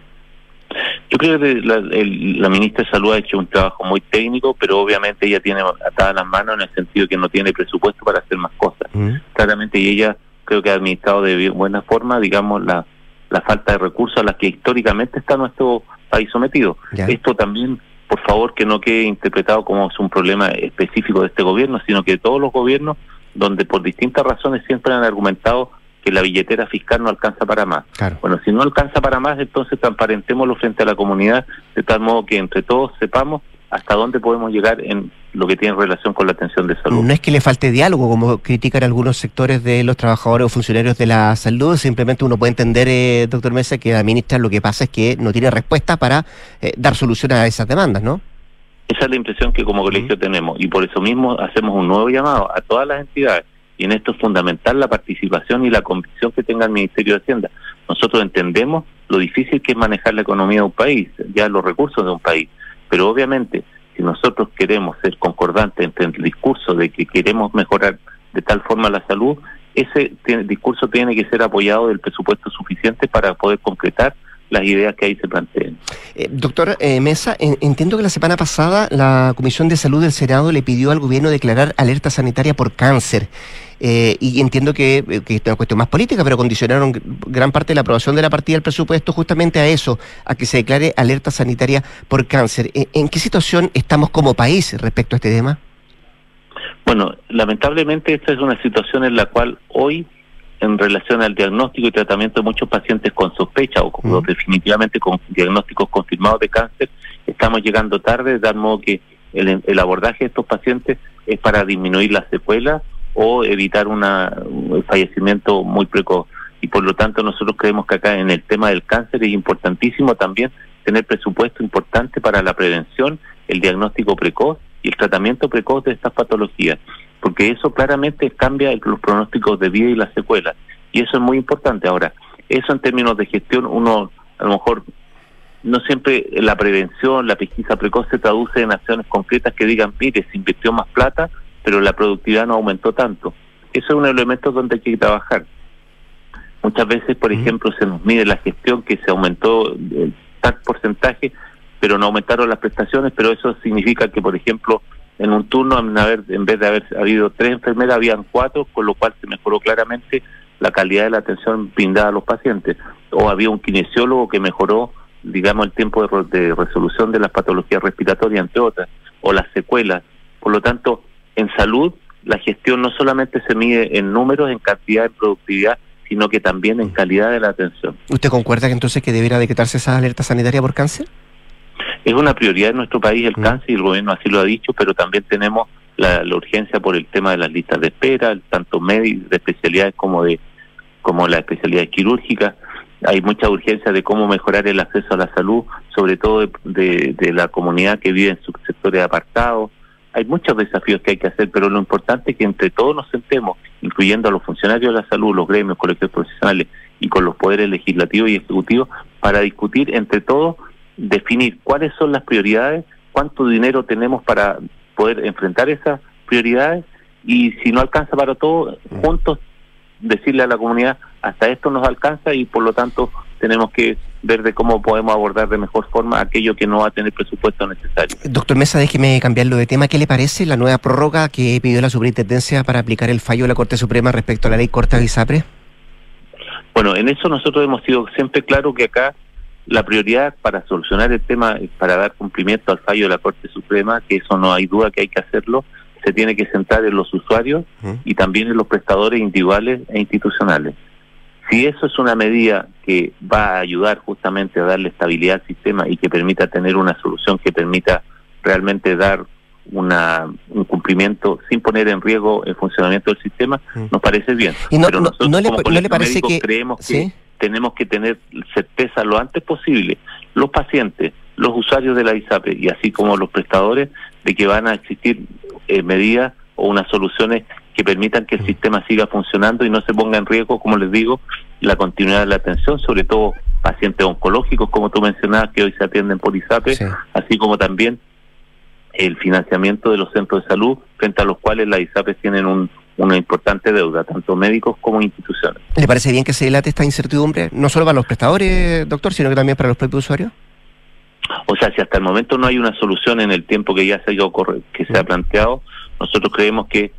Yo creo que la, ministra de Salud ha hecho un trabajo muy técnico, pero obviamente ella tiene atadas las manos en el sentido que no tiene presupuesto para hacer más cosas. Mm. Claramente, y ella creo que ha administrado de buena forma, digamos, la, la falta de recursos a las que históricamente está nuestro país sometido. Esto también por favor que no quede interpretado como es un problema específico de este gobierno, sino que de todos los gobiernos donde por distintas razones siempre han argumentado que la billetera fiscal no alcanza para más. Bueno, si no alcanza para más, entonces transparentémoslo frente a la comunidad de tal modo que entre todos sepamos hasta dónde podemos llegar en lo que tiene relación con la atención de salud. No es que le falte diálogo, como critican algunos sectores de los trabajadores o funcionarios de la salud, simplemente uno puede entender, eh, doctor Mesa, que la ministra lo que pasa es que no tiene respuesta para eh, dar solución a esas demandas, ¿no? Esa es la impresión que como colegio tenemos y por eso mismo hacemos un nuevo llamado a todas las entidades y en esto es fundamental la participación y la convicción que tenga el Ministerio de Hacienda. Nosotros entendemos lo difícil que es manejar la economía de un país, ya los recursos de un país, pero obviamente si nosotros queremos ser concordantes entre el discurso de que queremos mejorar de tal forma la salud, ese discurso tiene que ser apoyado del presupuesto suficiente para poder concretar las ideas que ahí se planteen. Eh, doctor eh, Mesa, entiendo que la semana pasada la Comisión de Salud del Senado le pidió al gobierno declarar alerta sanitaria por cáncer. Eh, y entiendo que, que es una cuestión más política, pero condicionaron gran parte de la aprobación de la partida del presupuesto justamente a eso, a que se declare alerta sanitaria por cáncer. ¿En qué situación estamos como país respecto a este tema? Bueno, lamentablemente esta es una situación en la cual hoy en relación al diagnóstico y tratamiento de muchos pacientes con sospecha o, definitivamente con diagnósticos confirmados de cáncer, estamos llegando tarde, de modo que el, abordaje de estos pacientes es para disminuir las secuelas o evitar una, un fallecimiento muy precoz. Y por lo tanto nosotros creemos que acá en el tema del cáncer es importantísimo también tener presupuesto importante para la prevención, el diagnóstico precoz y el tratamiento precoz de estas patologías porque eso claramente cambia los pronósticos de vida y las secuelas. Y eso es muy importante. Ahora, eso en términos de gestión, uno a lo mejor no siempre la prevención, la pesquisa precoz se traduce en acciones concretas que digan, mire, se invirtió más plata, pero la productividad no aumentó tanto. Eso es un elemento donde hay que trabajar. Muchas veces, por ejemplo, se nos mide la gestión que se aumentó tal porcentaje, pero no aumentaron las prestaciones, pero eso significa que, por ejemplo, en un turno, en vez de haber habido tres enfermeras, habían cuatro, con lo cual se mejoró claramente la calidad de la atención brindada a los pacientes. O había un kinesiólogo que mejoró, digamos, el tiempo de, resolución de las patologías respiratorias, entre otras, o las secuelas. Por lo tanto, en salud, la gestión no solamente se mide en números, en cantidad, en productividad, sino que también en calidad de la atención. ¿Usted concuerda que entonces que debiera decretarse esa alerta sanitaria por cáncer? Es una prioridad en nuestro país el mm. cáncer y el gobierno así lo ha dicho, pero también tenemos la, urgencia por el tema de las listas de espera, tanto médicos de especialidades como de como la especialidad quirúrgica. Hay mucha urgencia de cómo mejorar el acceso a la salud, sobre todo de, de, la comunidad que vive en subsectores apartados. Hay muchos desafíos que hay que hacer, pero lo importante es que entre todos nos sentemos, incluyendo a los funcionarios de la salud, los gremios, colegios profesionales y con los poderes legislativos y ejecutivos, para discutir entre todos definir cuáles son las prioridades, cuánto dinero tenemos para poder enfrentar esas prioridades y si no alcanza para todo, juntos decirle a la comunidad, hasta esto nos alcanza y por lo tanto tenemos que ver de cómo podemos abordar de mejor forma aquello que no va a tener presupuesto necesario. Doctor Mesa, déjeme cambiarlo de tema. ¿Qué le parece la nueva prórroga que pidió la superintendencia para aplicar el fallo de la Corte Suprema respecto a la ley Corta Guisapre? Bueno, en eso nosotros hemos sido siempre claros que acá la prioridad para solucionar el tema, para dar cumplimiento al fallo de la Corte Suprema, que eso no hay duda que hay que hacerlo, se tiene que centrar en los usuarios y también en los prestadores individuales e institucionales. Si eso es una medida que va a ayudar justamente a darle estabilidad al sistema y que permita tener una solución que permita realmente dar una, un cumplimiento sin poner en riesgo el funcionamiento del sistema, nos parece bien. ¿Y no, Pero nosotros, no, le, como le parece que creemos que tenemos que tener certeza lo antes posible, los pacientes, los usuarios de la ISAPE y así como los prestadores, de que van a existir eh, medidas o unas soluciones que permitan que el mm. sistema siga funcionando y no se ponga en riesgo, como les digo, la continuidad de la atención, sobre todo pacientes oncológicos, como tú mencionabas, que hoy se atienden por ISAPE, así como también el financiamiento de los centros de salud, frente a los cuales las ISAPE tienen un, una importante deuda, tanto médicos como instituciones. ¿Le parece bien que se dilate esta incertidumbre, no solo para los prestadores, doctor, sino que también para los propios usuarios? O sea, si hasta el momento no hay una solución en el tiempo que ya se ha, que se ha planteado, nosotros creemos que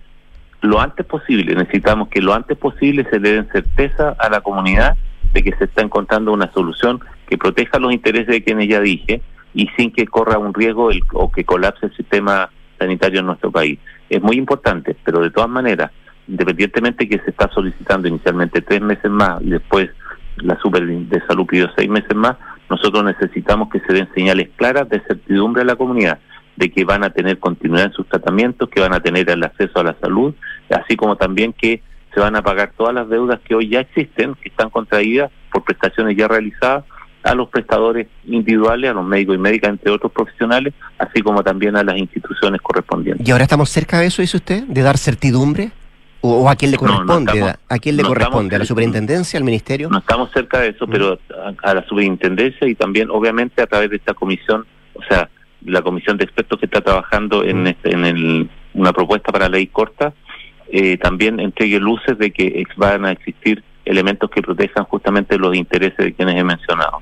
lo antes posible, necesitamos que lo antes posible se le den certeza a la comunidad de que se está encontrando una solución que proteja los intereses de quienes ya dije y sin que corra un riesgo el, o que colapse el sistema sanitario en nuestro país es muy importante, pero de todas maneras, independientemente que se está solicitando inicialmente tres meses más y después la Super de Salud pidió seis meses más, nosotros necesitamos que se den señales claras de certidumbre a la comunidad de que van a tener continuidad en sus tratamientos, que van a tener el acceso a la salud, así como también que se van a pagar todas las deudas que hoy ya existen, que están contraídas por prestaciones ya realizadas a los prestadores individuales, a los médicos y médicas, entre otros profesionales, así como también a las instituciones correspondientes. ¿Y ahora estamos cerca de eso, dice usted? ¿De dar certidumbre? ¿O, a quién le corresponde? ¿A quién le corresponde? ¿A la superintendencia, al ministerio? No estamos cerca de eso, pero a, la superintendencia y también, obviamente, a través de esta comisión, o sea, la comisión de expertos que está trabajando en, este, en el, una propuesta para ley corta, eh, también entregue luces de que van a existir elementos que protejan justamente los intereses de quienes he mencionado.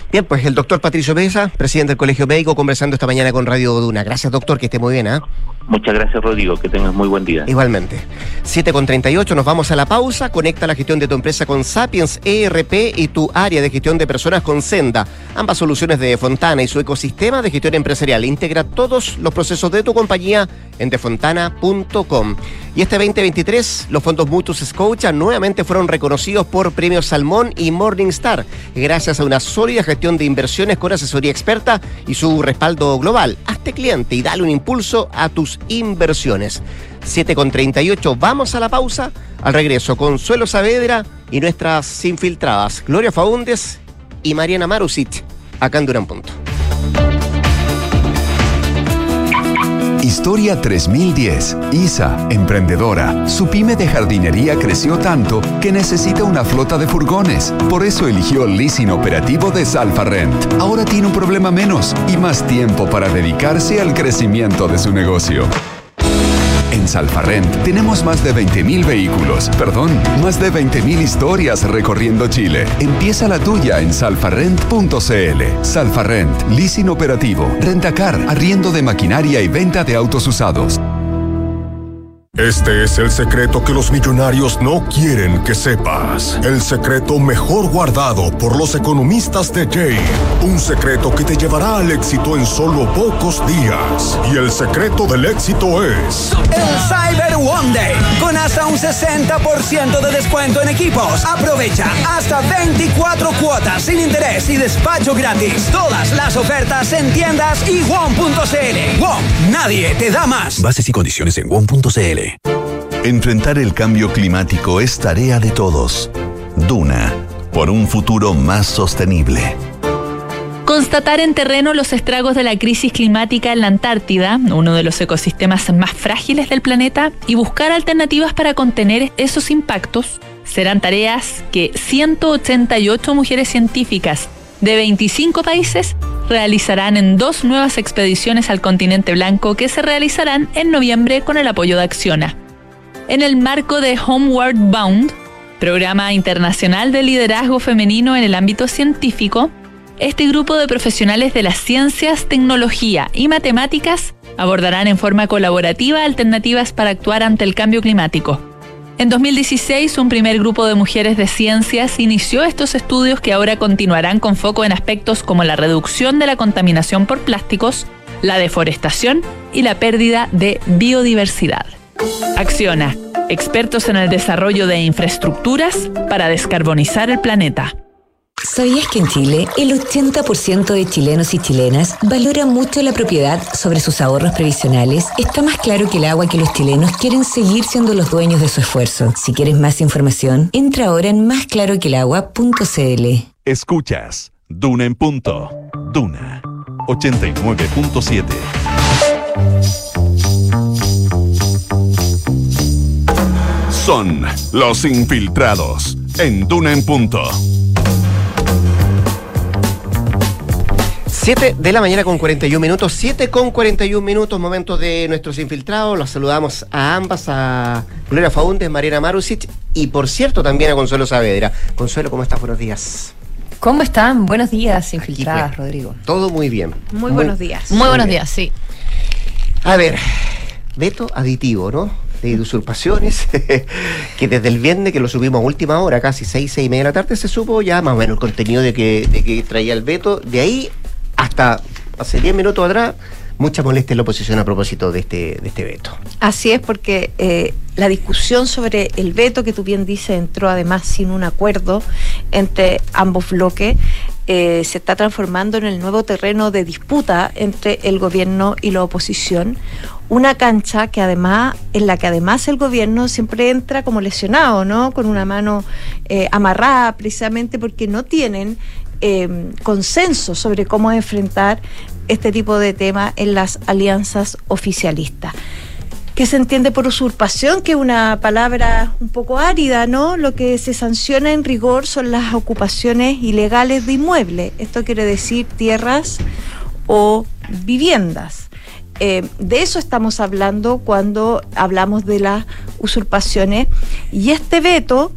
Bien, pues el doctor Patricio Besa, presidente del Colegio Médico, conversando esta mañana con Radio Duna. Gracias, doctor, que esté muy bien. ¿ah? Muchas gracias, Rodrigo. Que tengas muy buen día. Igualmente. 7 con 38, nos vamos a la pausa. Conecta la gestión de tu empresa con Sapiens ERP y tu área de gestión de personas con Senda. Ambas soluciones de Fontana y su ecosistema de gestión empresarial. Integra todos los procesos de tu compañía en defontana.com. Y este 2023, los fondos mutuos Scotia nuevamente fueron reconocidos por Premios Salmón y Morningstar, gracias a una sólida gestión de inversiones con asesoría experta y su respaldo global. Hazte cliente y dale un impulso a tus inversiones. 7 con 38, vamos a la pausa. Al regreso, Consuelo Saavedra y nuestras infiltradas, Gloria Faúndes y Mariana Marusic, acá en Durán Punto. Historia 3010. Isa, emprendedora. Su pyme de jardinería creció tanto que necesita una flota de furgones. Por eso eligió el leasing operativo de Salfa Rent. Ahora tiene un problema menos y más tiempo para dedicarse al crecimiento de su negocio. En Salfarrent tenemos más de 20.000 vehículos, perdón, más de 20.000 historias recorriendo Chile. Empieza la tuya en salfarrent.cl. Salfarrent, leasing operativo, rentacar, arriendo de maquinaria y venta de autos usados. Este es el secreto que los millonarios no quieren que sepas. El secreto mejor guardado por los economistas de Jay. Un secreto que te llevará al éxito en solo pocos días. Y el secreto del éxito es... El Cyber One Day. Con hasta un 60% de descuento en equipos. Aprovecha hasta 24 cuotas sin interés y despacho gratis. Todas las ofertas en tiendas y WOM.cl. WOM, nadie te da más. Bases y condiciones en WOM.cl. Enfrentar el cambio climático es tarea de todos. Duna, por un futuro más sostenible. Constatar en terreno los estragos de la crisis climática en la Antártida, uno de los ecosistemas más frágiles del planeta, y buscar alternativas para contener esos impactos serán tareas que 188 mujeres científicas de 25 países realizarán en dos nuevas expediciones al continente blanco que se realizarán en noviembre con el apoyo de Acciona. En el marco de Homeward Bound, programa internacional de liderazgo femenino en el ámbito científico, este grupo de profesionales de las ciencias, tecnología y matemáticas abordarán en forma colaborativa alternativas para actuar ante el cambio climático en 2016, un primer grupo de mujeres de ciencias inició estos estudios que ahora continuarán con foco en aspectos como la reducción de la contaminación por plásticos, la deforestación y la pérdida de biodiversidad. Acciona, expertos en el desarrollo de infraestructuras para descarbonizar el planeta. ¿Sabías que en Chile el 80% de chilenos y chilenas valora mucho la propiedad sobre sus ahorros previsionales? Está más claro que el agua que los chilenos quieren seguir siendo los dueños de su esfuerzo. Si quieres más información, entra ahora en másclaroquelagua.cl. Escuchas Duna en punto. Duna 89.7. Son los infiltrados en Duna en punto. 7 de la mañana con 41 minutos, 7 con 41 minutos, momentos de nuestros infiltrados. Los saludamos a ambas, a Gloria Faúndez, Mariana Marusic y por cierto también a Consuelo Saavedra. Consuelo, ¿cómo estás? Buenos días. ¿Cómo están? Buenos días, infiltradas, Rodrigo. Todo muy bien. Muy, buenos días. Muy, buenos días, sí. A ver, veto aditivo, ¿no? de usurpaciones, que desde el viernes que lo subimos a última hora, casi seis, seis y media de la tarde, se supo ya más o menos el contenido de que, de que traía el veto. De ahí hasta hace 10 minutos atrás, mucha molestia en la oposición a propósito de este, de este veto. Así es, porque eh, la discusión sobre el veto, que tú bien dices, entró además sin un acuerdo entre ambos bloques, eh, se está transformando en el nuevo terreno de disputa entre el gobierno y la oposición. Una cancha que además, en la que además el gobierno siempre entra como lesionado, ¿no? Con una mano eh, amarrada, precisamente porque no tienen eh, consenso sobre cómo enfrentar este tipo de temas en las alianzas oficialistas. ¿Qué se entiende por usurpación? Que es una palabra un poco árida, ¿no? Lo que se sanciona en rigor son las ocupaciones ilegales de inmuebles. Esto quiere decir tierras o viviendas. Eh, de eso estamos hablando cuando hablamos de las usurpaciones. Y este veto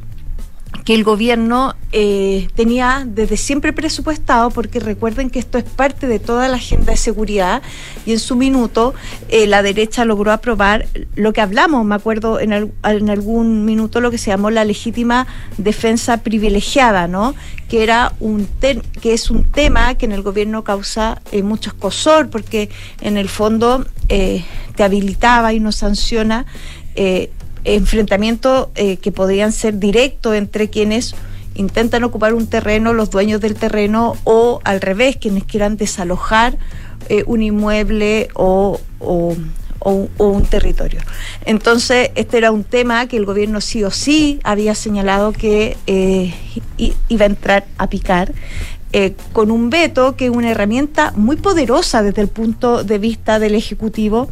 que el gobierno eh, tenía desde siempre presupuestado, porque recuerden que esto es parte de toda la agenda de seguridad, y en su minuto eh, la derecha logró aprobar lo que hablamos, me acuerdo en, en, algún minuto, lo que se llamó la legítima defensa privilegiada, ¿no? que era un que es un tema que en el gobierno causa eh, mucho escosor, porque en el fondo te habilitaba y no sanciona enfrentamientos eh, que podrían ser directos entre quienes intentan ocupar un terreno, los dueños del terreno, o al revés, quienes quieran desalojar eh, un inmueble o, o, un territorio. Entonces, este era un tema que el gobierno sí o sí había señalado que eh, iba a entrar a picar. Con un veto que es una herramienta muy poderosa desde el punto de vista del Ejecutivo,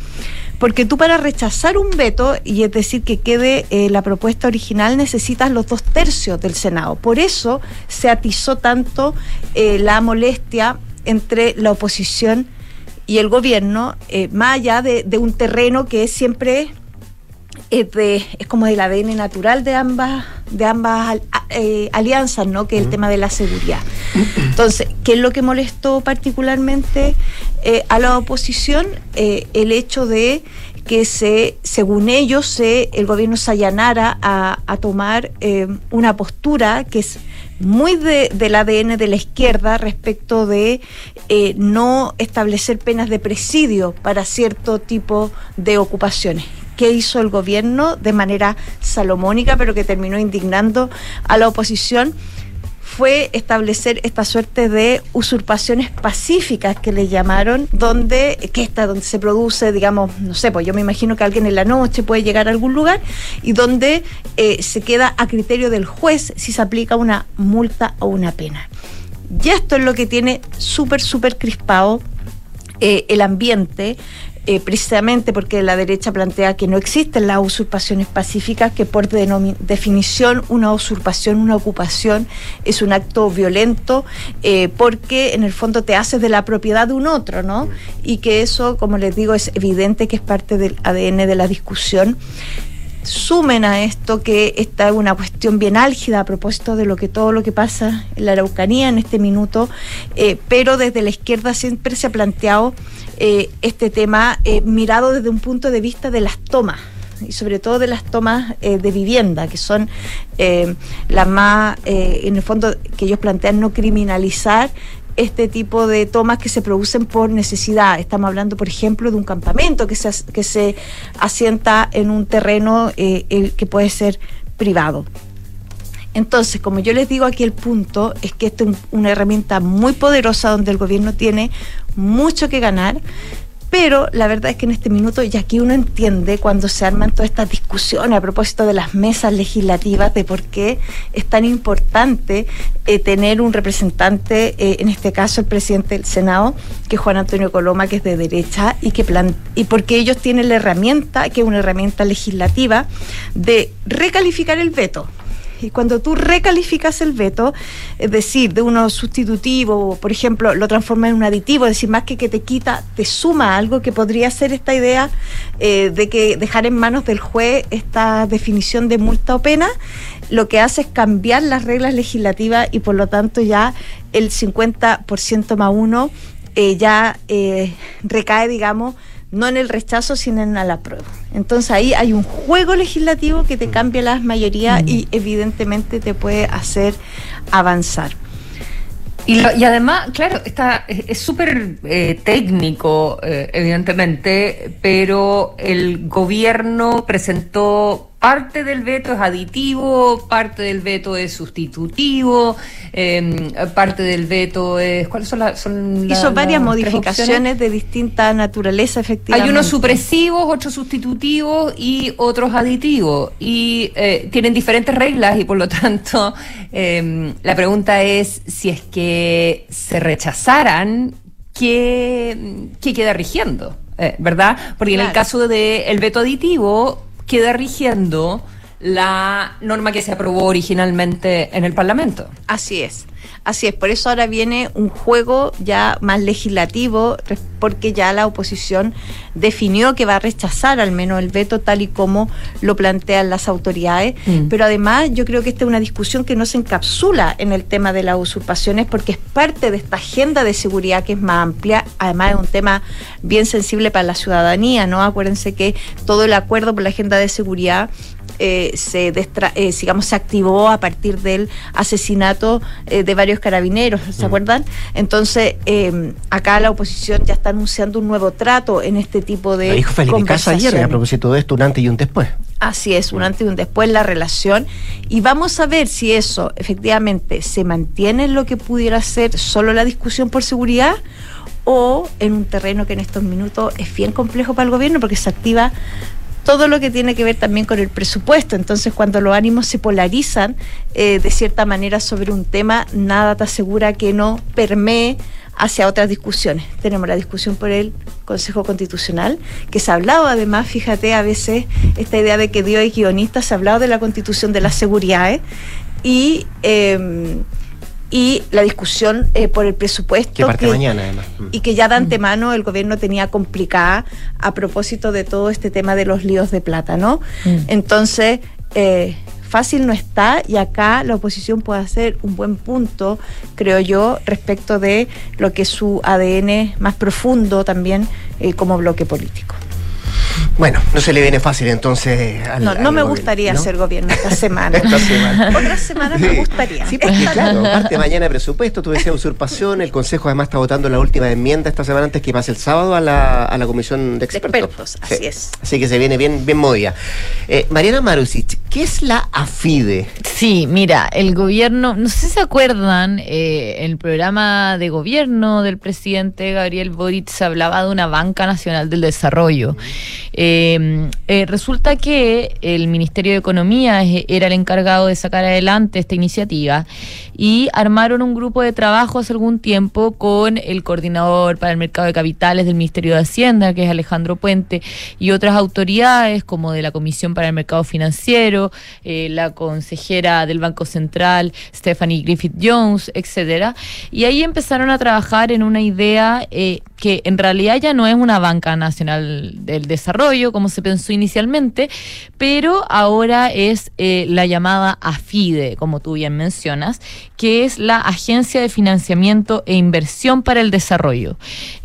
porque tú para rechazar un veto, y es decir, que quede eh, la propuesta original, necesitas los dos tercios del Senado. Por eso se atizó tanto eh, la molestia entre la oposición y el gobierno, eh, más allá de, un terreno que es siempre es, de, es como del ADN natural de ambas, de ambas alianzas, ¿no? que es el tema de la seguridad. Entonces, ¿qué es lo que molestó particularmente eh, a la oposición eh, el hecho de que se, según ellos, se, el gobierno se allanara a, tomar eh, una postura que es muy del ADN de la izquierda respecto de no establecer penas de presidio para cierto tipo de ocupaciones. ¿Qué hizo el gobierno de manera salomónica, pero que terminó indignando a la oposición? fue establecer esta suerte de usurpaciones pacíficas que le llamaron, donde, que está donde se produce, digamos, no sé, pues yo me imagino que alguien en la noche puede llegar a algún lugar y donde eh, se queda a criterio del juez si se aplica una multa o una pena. Y esto es lo que tiene súper, súper crispado eh, el ambiente, eh, precisamente porque la derecha plantea que no existen las usurpaciones pacíficas, que por definición una usurpación, una ocupación es un acto violento, eh, porque en el fondo te haces de la propiedad de un otro, ¿no? Y que eso, como les digo, es evidente que es parte del ADN de la discusión sumen a esto que esta es una cuestión bien álgida a propósito de lo que todo lo que pasa en la Araucanía en este minuto, eh, pero desde la izquierda siempre se ha planteado eh, este tema eh, mirado desde un punto de vista de las tomas y sobre todo de las tomas de vivienda, que son las más, en el fondo, que ellos plantean no criminalizar este tipo de tomas que se producen por necesidad. Estamos hablando, por ejemplo, de un campamento que se, que se asienta en un terreno eh, que puede ser privado. Entonces, como yo les digo aquí el punto es que esta es una herramienta muy poderosa donde el gobierno tiene mucho que ganar pero la verdad es que en este minuto, y aquí uno entiende cuando se arman todas estas discusiones a propósito de las mesas legislativas, de por qué es tan importante eh, tener un representante, eh, en este caso el presidente del Senado, que es Juan Antonio Coloma, que es de derecha, y que plan y porque ellos tienen la herramienta, que es una herramienta legislativa, de recalificar el veto. Y cuando tú recalificas el veto, es decir, de uno sustitutivo, por ejemplo, lo transforma en un aditivo, es decir, más que que te quita, te suma algo que podría ser esta idea eh, de que dejar en manos del juez esta definición de multa o pena, lo que hace es cambiar las reglas legislativas y por lo tanto ya el 50% más uno eh, ya eh, recae, digamos, no en el rechazo, sino en la prueba. Entonces ahí hay un juego legislativo que te cambia las mayorías mm. y evidentemente te puede hacer avanzar. Y, además, claro, está, es súper eh, técnico, eh, evidentemente, pero el gobierno presentó parte del veto es aditivo, parte del veto es sustitutivo, eh, parte del veto es... ¿Cuáles son, las son Hizo la- varias las modificaciones de distinta naturaleza, efectivamente. Hay unos supresivos, otros sustitutivos y otros aditivos. Y eh, tienen diferentes reglas y por lo tanto eh, la pregunta es si es que se rechazaran, ¿qué, qué queda rigiendo? Eh, ¿Verdad? Porque en el caso del veto aditivo queda rigiendo la norma que se aprobó originalmente en el Parlamento. Así es, así es. Por eso ahora viene un juego ya más legislativo, porque ya la oposición definió que va a rechazar al menos el veto tal y como lo plantean las autoridades. Mm. Pero además yo creo que esta es una discusión que no se encapsula en el tema de las usurpaciones, porque es parte de esta agenda de seguridad que es más amplia. Además es un tema bien sensible para la ciudadanía, ¿no? Acuérdense que todo el acuerdo por la agenda de seguridad eh, se, destra- eh, digamos, se activó a partir del asesinato eh, de varios carabineros, ¿se acuerdan? Entonces, eh, acá la oposición ya está anunciando un nuevo trato en este tipo de Lo dijo Felipe Casa ayer a propósito de esto, un antes y un después. Así es, un antes y un después la relación. Y vamos a ver si eso efectivamente se mantiene en lo que pudiera ser solo la discusión por seguridad o en un terreno que en estos minutos es bien complejo para el gobierno porque se activa todo lo que tiene que ver también con el presupuesto. Entonces, cuando los ánimos se polarizan eh, de cierta manera sobre un tema, nada te asegura que no permee hacia otras discusiones. Tenemos la discusión por el Consejo Constitucional, que se ha hablado además, fíjate, a veces esta idea de que Dios es guionista, se ha hablado de la constitución de la seguridad ¿eh? y, eh, y la discusión eh, por el presupuesto. Que parte mañana, además. Mm. Y que ya de antemano el gobierno tenía complicada a propósito de todo este tema de los líos de plata, ¿no? Entonces, eh, fácil no está y acá la oposición puede hacer un buen punto, creo yo, respecto de lo que es su ADN más profundo también eh, como bloque político. Bueno, no se le viene fácil entonces al. No, al no me gobierno, gustaría ¿no? hacer gobierno esta semana. Esta semana. Otras semanas me gustaría. Sí, porque claro, parte mañana de presupuesto, tú decías usurpación, el Consejo además está votando la última enmienda esta semana antes que pase el sábado a la, a la comisión de expertos. expertos, así es. Así que se viene bien, bien movida. Eh, Mariana Marusic, ¿qué es la AFIDE? Sí, mira, el gobierno, no sé si se acuerdan, eh, en el programa de gobierno del presidente Gabriel Boric se hablaba de una banca nacional del desarrollo. Eh, eh, resulta que el Ministerio de Economía era el encargado de sacar adelante esta iniciativa y armaron un grupo de trabajo hace algún tiempo con el coordinador para el mercado de capitales del Ministerio de Hacienda, que es Alejandro Puente, y otras autoridades como de la Comisión para el Mercado Financiero, eh, la consejera del Banco Central, Stephanie Griffith Jones, etcétera. Y ahí empezaron a trabajar en una idea eh, que en realidad ya no es una banca nacional del desarrollo, como se pensó inicialmente, pero ahora es eh, la llamada AFIDE, como tú bien mencionas, que es la Agencia de Financiamiento e Inversión para el Desarrollo.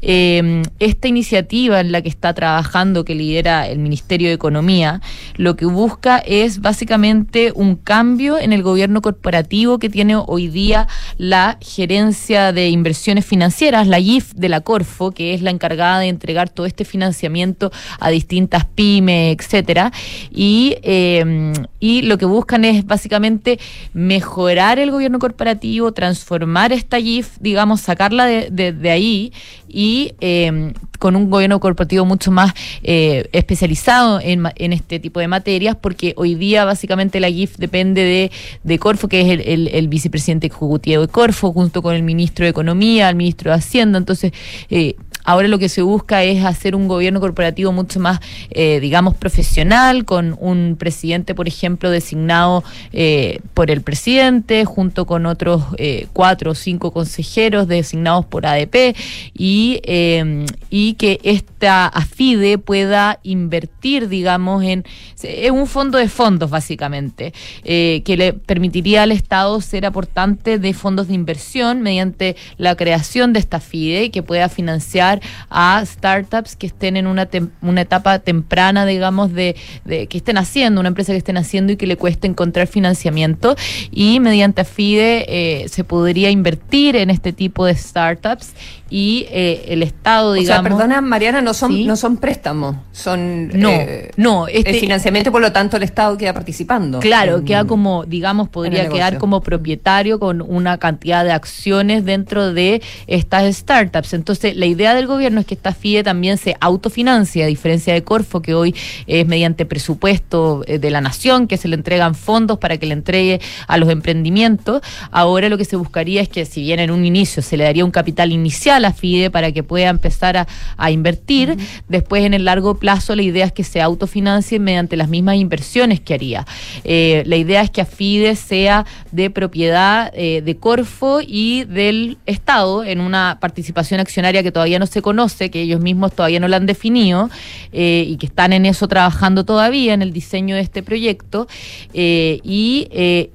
Eh, esta iniciativa en la que está trabajando, que lidera el Ministerio de Economía, lo que busca es básicamente un cambio en el gobierno corporativo que tiene hoy día la Gerencia de Inversiones Financieras, la GIF de la Corfo, que es la encargada de entregar todo este financiamiento a distintas pymes, etcétera. Y, eh, y lo que buscan es básicamente mejorar el gobierno corporativo, transformar esta GIF, digamos, sacarla de, de- ahí y eh, con un gobierno corporativo mucho más eh, especializado en, en este tipo de materias, porque hoy día básicamente la GIF depende de, de Corfo, que es el, el- el vicepresidente ejecutivo de Corfo, junto con el ministro de Economía, el ministro de Hacienda. Entonces, eh, Ahora lo que se busca es hacer un gobierno corporativo mucho más, eh, digamos, profesional, con un presidente, por ejemplo, designado eh, por el presidente, junto con otros eh, cuatro o cinco consejeros designados por ADP, y, eh, y que esta AFIDE pueda invertir, digamos, en, en un fondo de fondos, básicamente, eh, que le permitiría al Estado ser aportante de fondos de inversión mediante la creación de esta FIDE que pueda financiar a startups que estén en una, tem- una etapa temprana, digamos, de, de que estén haciendo, una empresa que estén haciendo y que le cueste encontrar financiamiento. Y mediante AFIDE eh, se podría invertir en este tipo de startups y eh, el Estado, O sea, digamos. perdona, Mariana, no son, Sí. no son préstamos, son No, eh, no, este- el financiamiento, por lo tanto, el Estado queda participando. Claro, en- queda como, digamos, podría quedar como propietario con una cantidad de acciones dentro de estas startups. Entonces, la idea del gobierno es que esta FIE también se autofinancie, a diferencia de Corfo, que hoy es mediante presupuesto eh, de la nación, que se le entregan fondos para que le entregue a los emprendimientos. Ahora lo que se buscaría es que, si bien en un inicio se le daría un capital inicial a FIDE para que pueda empezar a, a invertir, después en el largo plazo la idea es que se autofinancie mediante las mismas inversiones que haría. Eh, la idea es que AFIDE sea de propiedad eh, de Corfo y del Estado en una participación accionaria que todavía no se conoce, que ellos mismos todavía no la han definido eh, y que están en eso trabajando todavía en el diseño de este proyecto y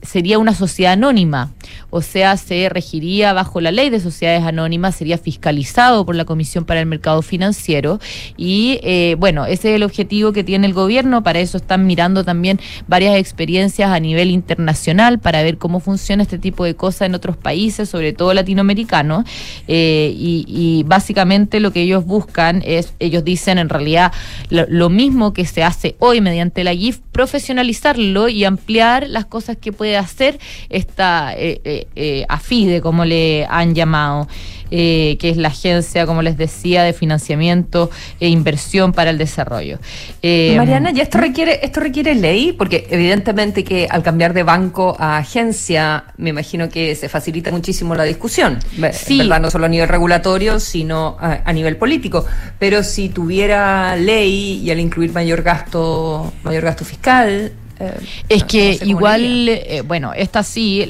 sería una sociedad anónima, o sea, se regiría bajo la ley de sociedades anónimas, sería fiscalizado por la Comisión para el Mercado Financiero. Y eh, bueno, ese es el objetivo que tiene el gobierno, para eso están mirando también varias experiencias a nivel internacional para ver cómo funciona este tipo de cosas en otros países, sobre todo latinoamericanos, eh, y, básicamente lo que ellos buscan es, ellos dicen en realidad lo, lo mismo que se hace hoy mediante la GIF, profesionalizarlo y ampliar las cosas que puede hacer esta eh, eh, eh, AFIDE, como le han llamado. eh, que es la agencia, como les decía, de financiamiento e inversión para el desarrollo. Eh, Mariana, ¿y esto requiere, esto requiere ley? Porque evidentemente que al cambiar de banco a agencia, me imagino que se facilita muchísimo la discusión. Sí. ¿verdad? No solo a nivel regulatorio, sino a, a nivel político. Pero si tuviera ley y al incluir mayor gasto, mayor gasto fiscal. Eh, Es no- que no sé cómo igual, eh, bueno, esta sí,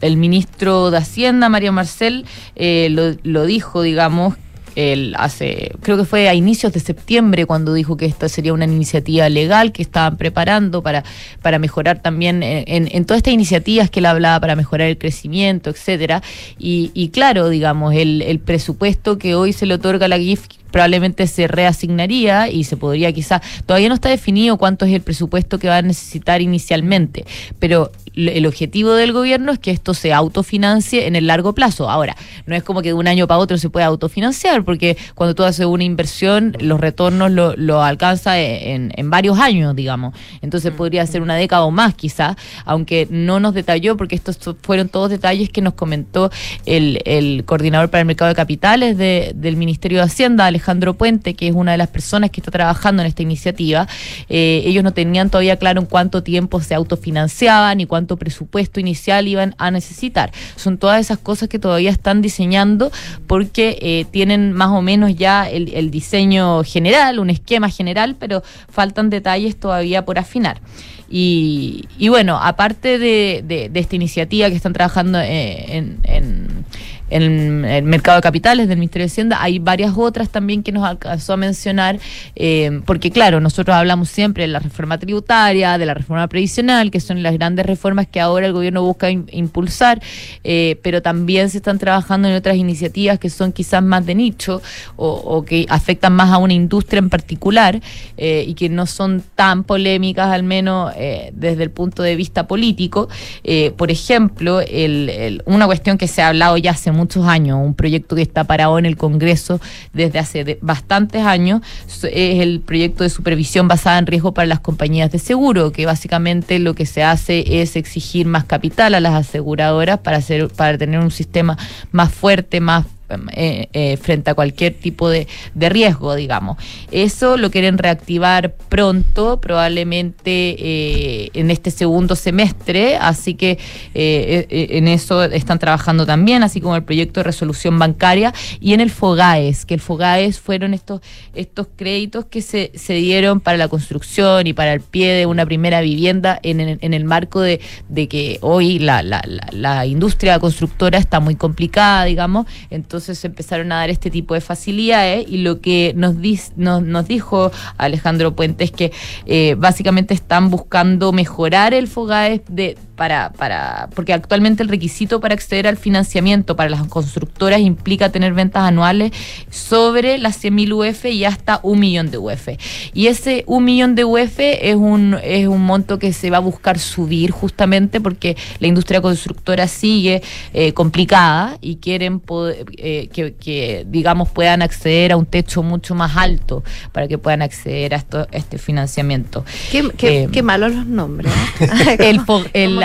el ministro de Hacienda, Mario Marcel, eh, lo, lo dijo, digamos, él hace, creo que fue a inicios de septiembre cuando dijo que esta sería una iniciativa legal que estaban preparando para, para mejorar también en, en- todas estas iniciativas que él hablaba para mejorar el crecimiento, etcétera. Y, claro, digamos, el, el presupuesto que hoy se le otorga a la GIF probablemente se reasignaría y se podría quizá, todavía no está definido cuánto es el presupuesto que va a necesitar inicialmente, pero el objetivo del gobierno es que esto se autofinancie en el largo plazo. Ahora, no es como que de un año para otro se pueda autofinanciar, porque cuando tú haces una inversión, los retornos lo, lo alcanza en, en varios años, digamos. Entonces podría ser una década o más quizá, aunque no nos detalló, porque estos to- fueron todos detalles que nos comentó el, coordinador para el mercado de capitales de- del Ministerio de Hacienda, Alejandro Puente, que es una de las personas que está trabajando en esta iniciativa. Eh, ellos no tenían todavía claro en cuánto tiempo se autofinanciaban y cuánto presupuesto inicial iban a necesitar. Son todas esas cosas que todavía están diseñando porque eh, tienen más o menos ya el, diseño general, un esquema general, pero faltan detalles todavía por afinar. Y, bueno, aparte de, esta iniciativa que están trabajando eh, en- en el mercado de capitales del Ministerio de Hacienda, hay varias otras también que nos alcanzó a mencionar, eh, porque claro, nosotros hablamos siempre de la reforma tributaria, de la reforma previsional, que son las grandes reformas que ahora el gobierno busca im- impulsar, eh, pero también se están trabajando en otras iniciativas que son quizás más de nicho o, que afectan más a una industria en particular eh, y que no son tan polémicas, al menos desde el punto de vista político. Por ejemplo, el- una cuestión que se ha hablado ya hace muchos años, un proyecto que está parado en el Congreso desde hace de- bastantes años, es el proyecto de supervisión basada en riesgo para las compañías de seguro, que básicamente lo que se hace es exigir más capital a las aseguradoras para, hacer, para tener un sistema más fuerte, más eh, eh, frente a cualquier tipo de, de riesgo, digamos. Eso lo quieren reactivar pronto, probablemente eh, en este segundo semestre, así que en eso están trabajando también, así como el proyecto de resolución bancaria y en el FOGAES, que el FOGAES fueron estos, estos créditos que se, se dieron para la construcción y para el pie de una primera vivienda en, el- marco de, de que hoy la, la, la industria constructora está muy complicada, digamos, entonces se empezaron a dar este tipo de facilidades y lo que nos, dis- nos, nos dijo Alejandro Puente es que eh, básicamente están buscando mejorar el FOGAES de para, para, porque actualmente el requisito para acceder al financiamiento para las constructoras implica tener ventas anuales sobre las 100.000 UF y hasta un millón de UF. Y ese un millón de UF es un, es un monto que se va a buscar subir justamente porque la industria constructora sigue eh, complicada y quieren poder, eh, que, que, digamos, puedan acceder a un techo mucho más alto para que puedan acceder a, esto, a este financiamiento. Qué, qué, eh, qué malos los nombres. el,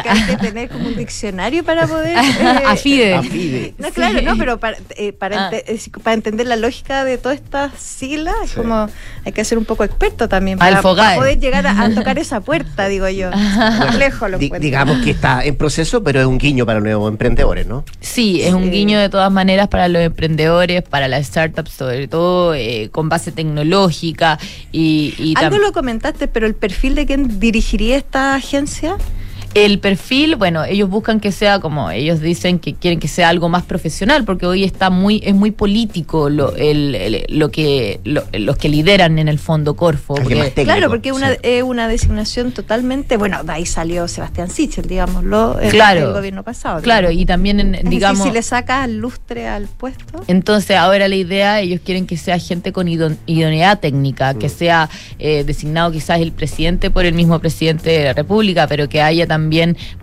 que hay que tener como un diccionario para poder... Eh, Afide. Afide. No, claro, no, pero para, eh, para, Ah. ente- para entender la lógica de todas estas siglas, es como hay que ser un poco experto también para, poder llegar a, a tocar esa puerta, digo yo. Complejo lo Di- digamos que está en proceso, pero es un guiño para los nuevos emprendedores, ¿no? Sí, es un guiño de todas maneras para los emprendedores, para las startups sobre todo, eh, con base tecnológica y, y Algo lo comentaste, pero el perfil de quién dirigiría esta agencia. El perfil, bueno, ellos buscan que sea como, ellos dicen que quieren que sea algo más profesional, porque hoy está muy, es muy político lo, el, el- lo que lo- los que lideran en el fondo Corfo. Porque- técnico, Claro, porque es una, sí. es una designación totalmente, bueno, de ahí salió Sebastián Sichel, digámoslo, el, Claro. el gobierno pasado. claro, digamos. y también, en- Es decir, digamos... si le sacas lustre al puesto. Entonces, ahora la idea, ellos quieren que sea gente con ido- idoneidad técnica, que sea eh, designado quizás el presidente por el mismo presidente de la República, pero que haya también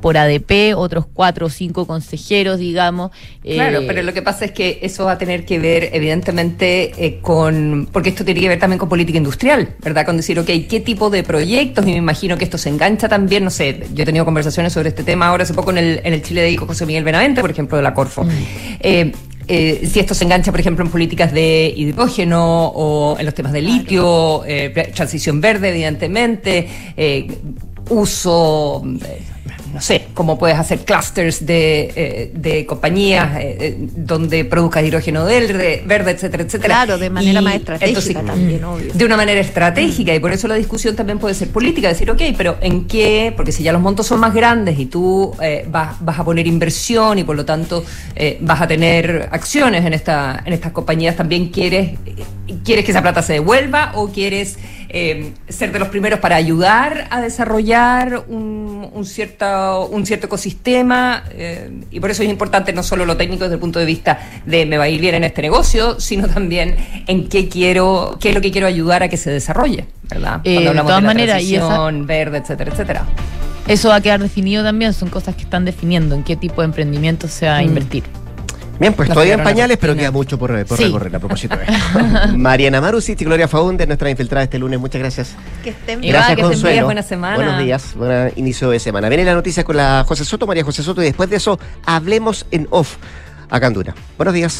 por ADP otros cuatro o cinco consejeros, digamos. Claro, eh, pero lo que pasa es que eso va a tener que ver, evidentemente, eh, con. Porque esto tiene que ver también con política industrial, ¿verdad? Con decir, ok, ¿qué tipo de proyectos? Y me imagino que esto se engancha también, no sé, yo he tenido conversaciones sobre este tema ahora hace poco en el, en el Chile de Ico José Miguel Benavente, por ejemplo, de la Corfo. Eh, eh, si esto se engancha, por ejemplo, en políticas de hidrógeno o en los temas de litio, eh, transición verde, evidentemente, eh, uso, no sé, cómo puedes hacer clusters de, eh, de compañías eh, eh, donde produzcas hidrógeno verde, verde, etcétera, etcétera. Claro, de manera Y más estratégica entonces, también, obvio. de una manera estratégica y por eso la discusión también puede ser política, decir, ok, pero ¿en qué? Porque si ya los montos son más grandes y tú eh, vas, vas a poner inversión y por lo tanto eh, vas a tener acciones en, esta, en estas compañías, también quieres, quieres que esa plata se devuelva o quieres eh, ser de los primeros para ayudar a desarrollar un, un cierto, un cierto ecosistema eh, y por eso es importante no solo lo técnico desde el punto de vista de me va a ir bien en este negocio, sino también en qué quiero, qué es lo que quiero ayudar a que se desarrolle, ¿verdad? Eh, de hablamos todas la maneras, y esa- transición verde, etcétera, etcétera. Eso va a quedar definido también, son cosas que están definiendo en qué tipo de emprendimiento se va a Mm. invertir. Bien, pues todavía en pañales, pero queda mucho por, por Sí. recorrer a propósito de esto. Mariana Marusic y Gloria Faunde, nuestra infiltrada este lunes. Muchas gracias. Que estén Igual, Gracias, que estén Consuelo. bien, buena semana. Buenos días, buen inicio de semana. Viene la noticia con la José Soto, María José Soto, y después de eso hablemos en off acá en Dura. Buenos días.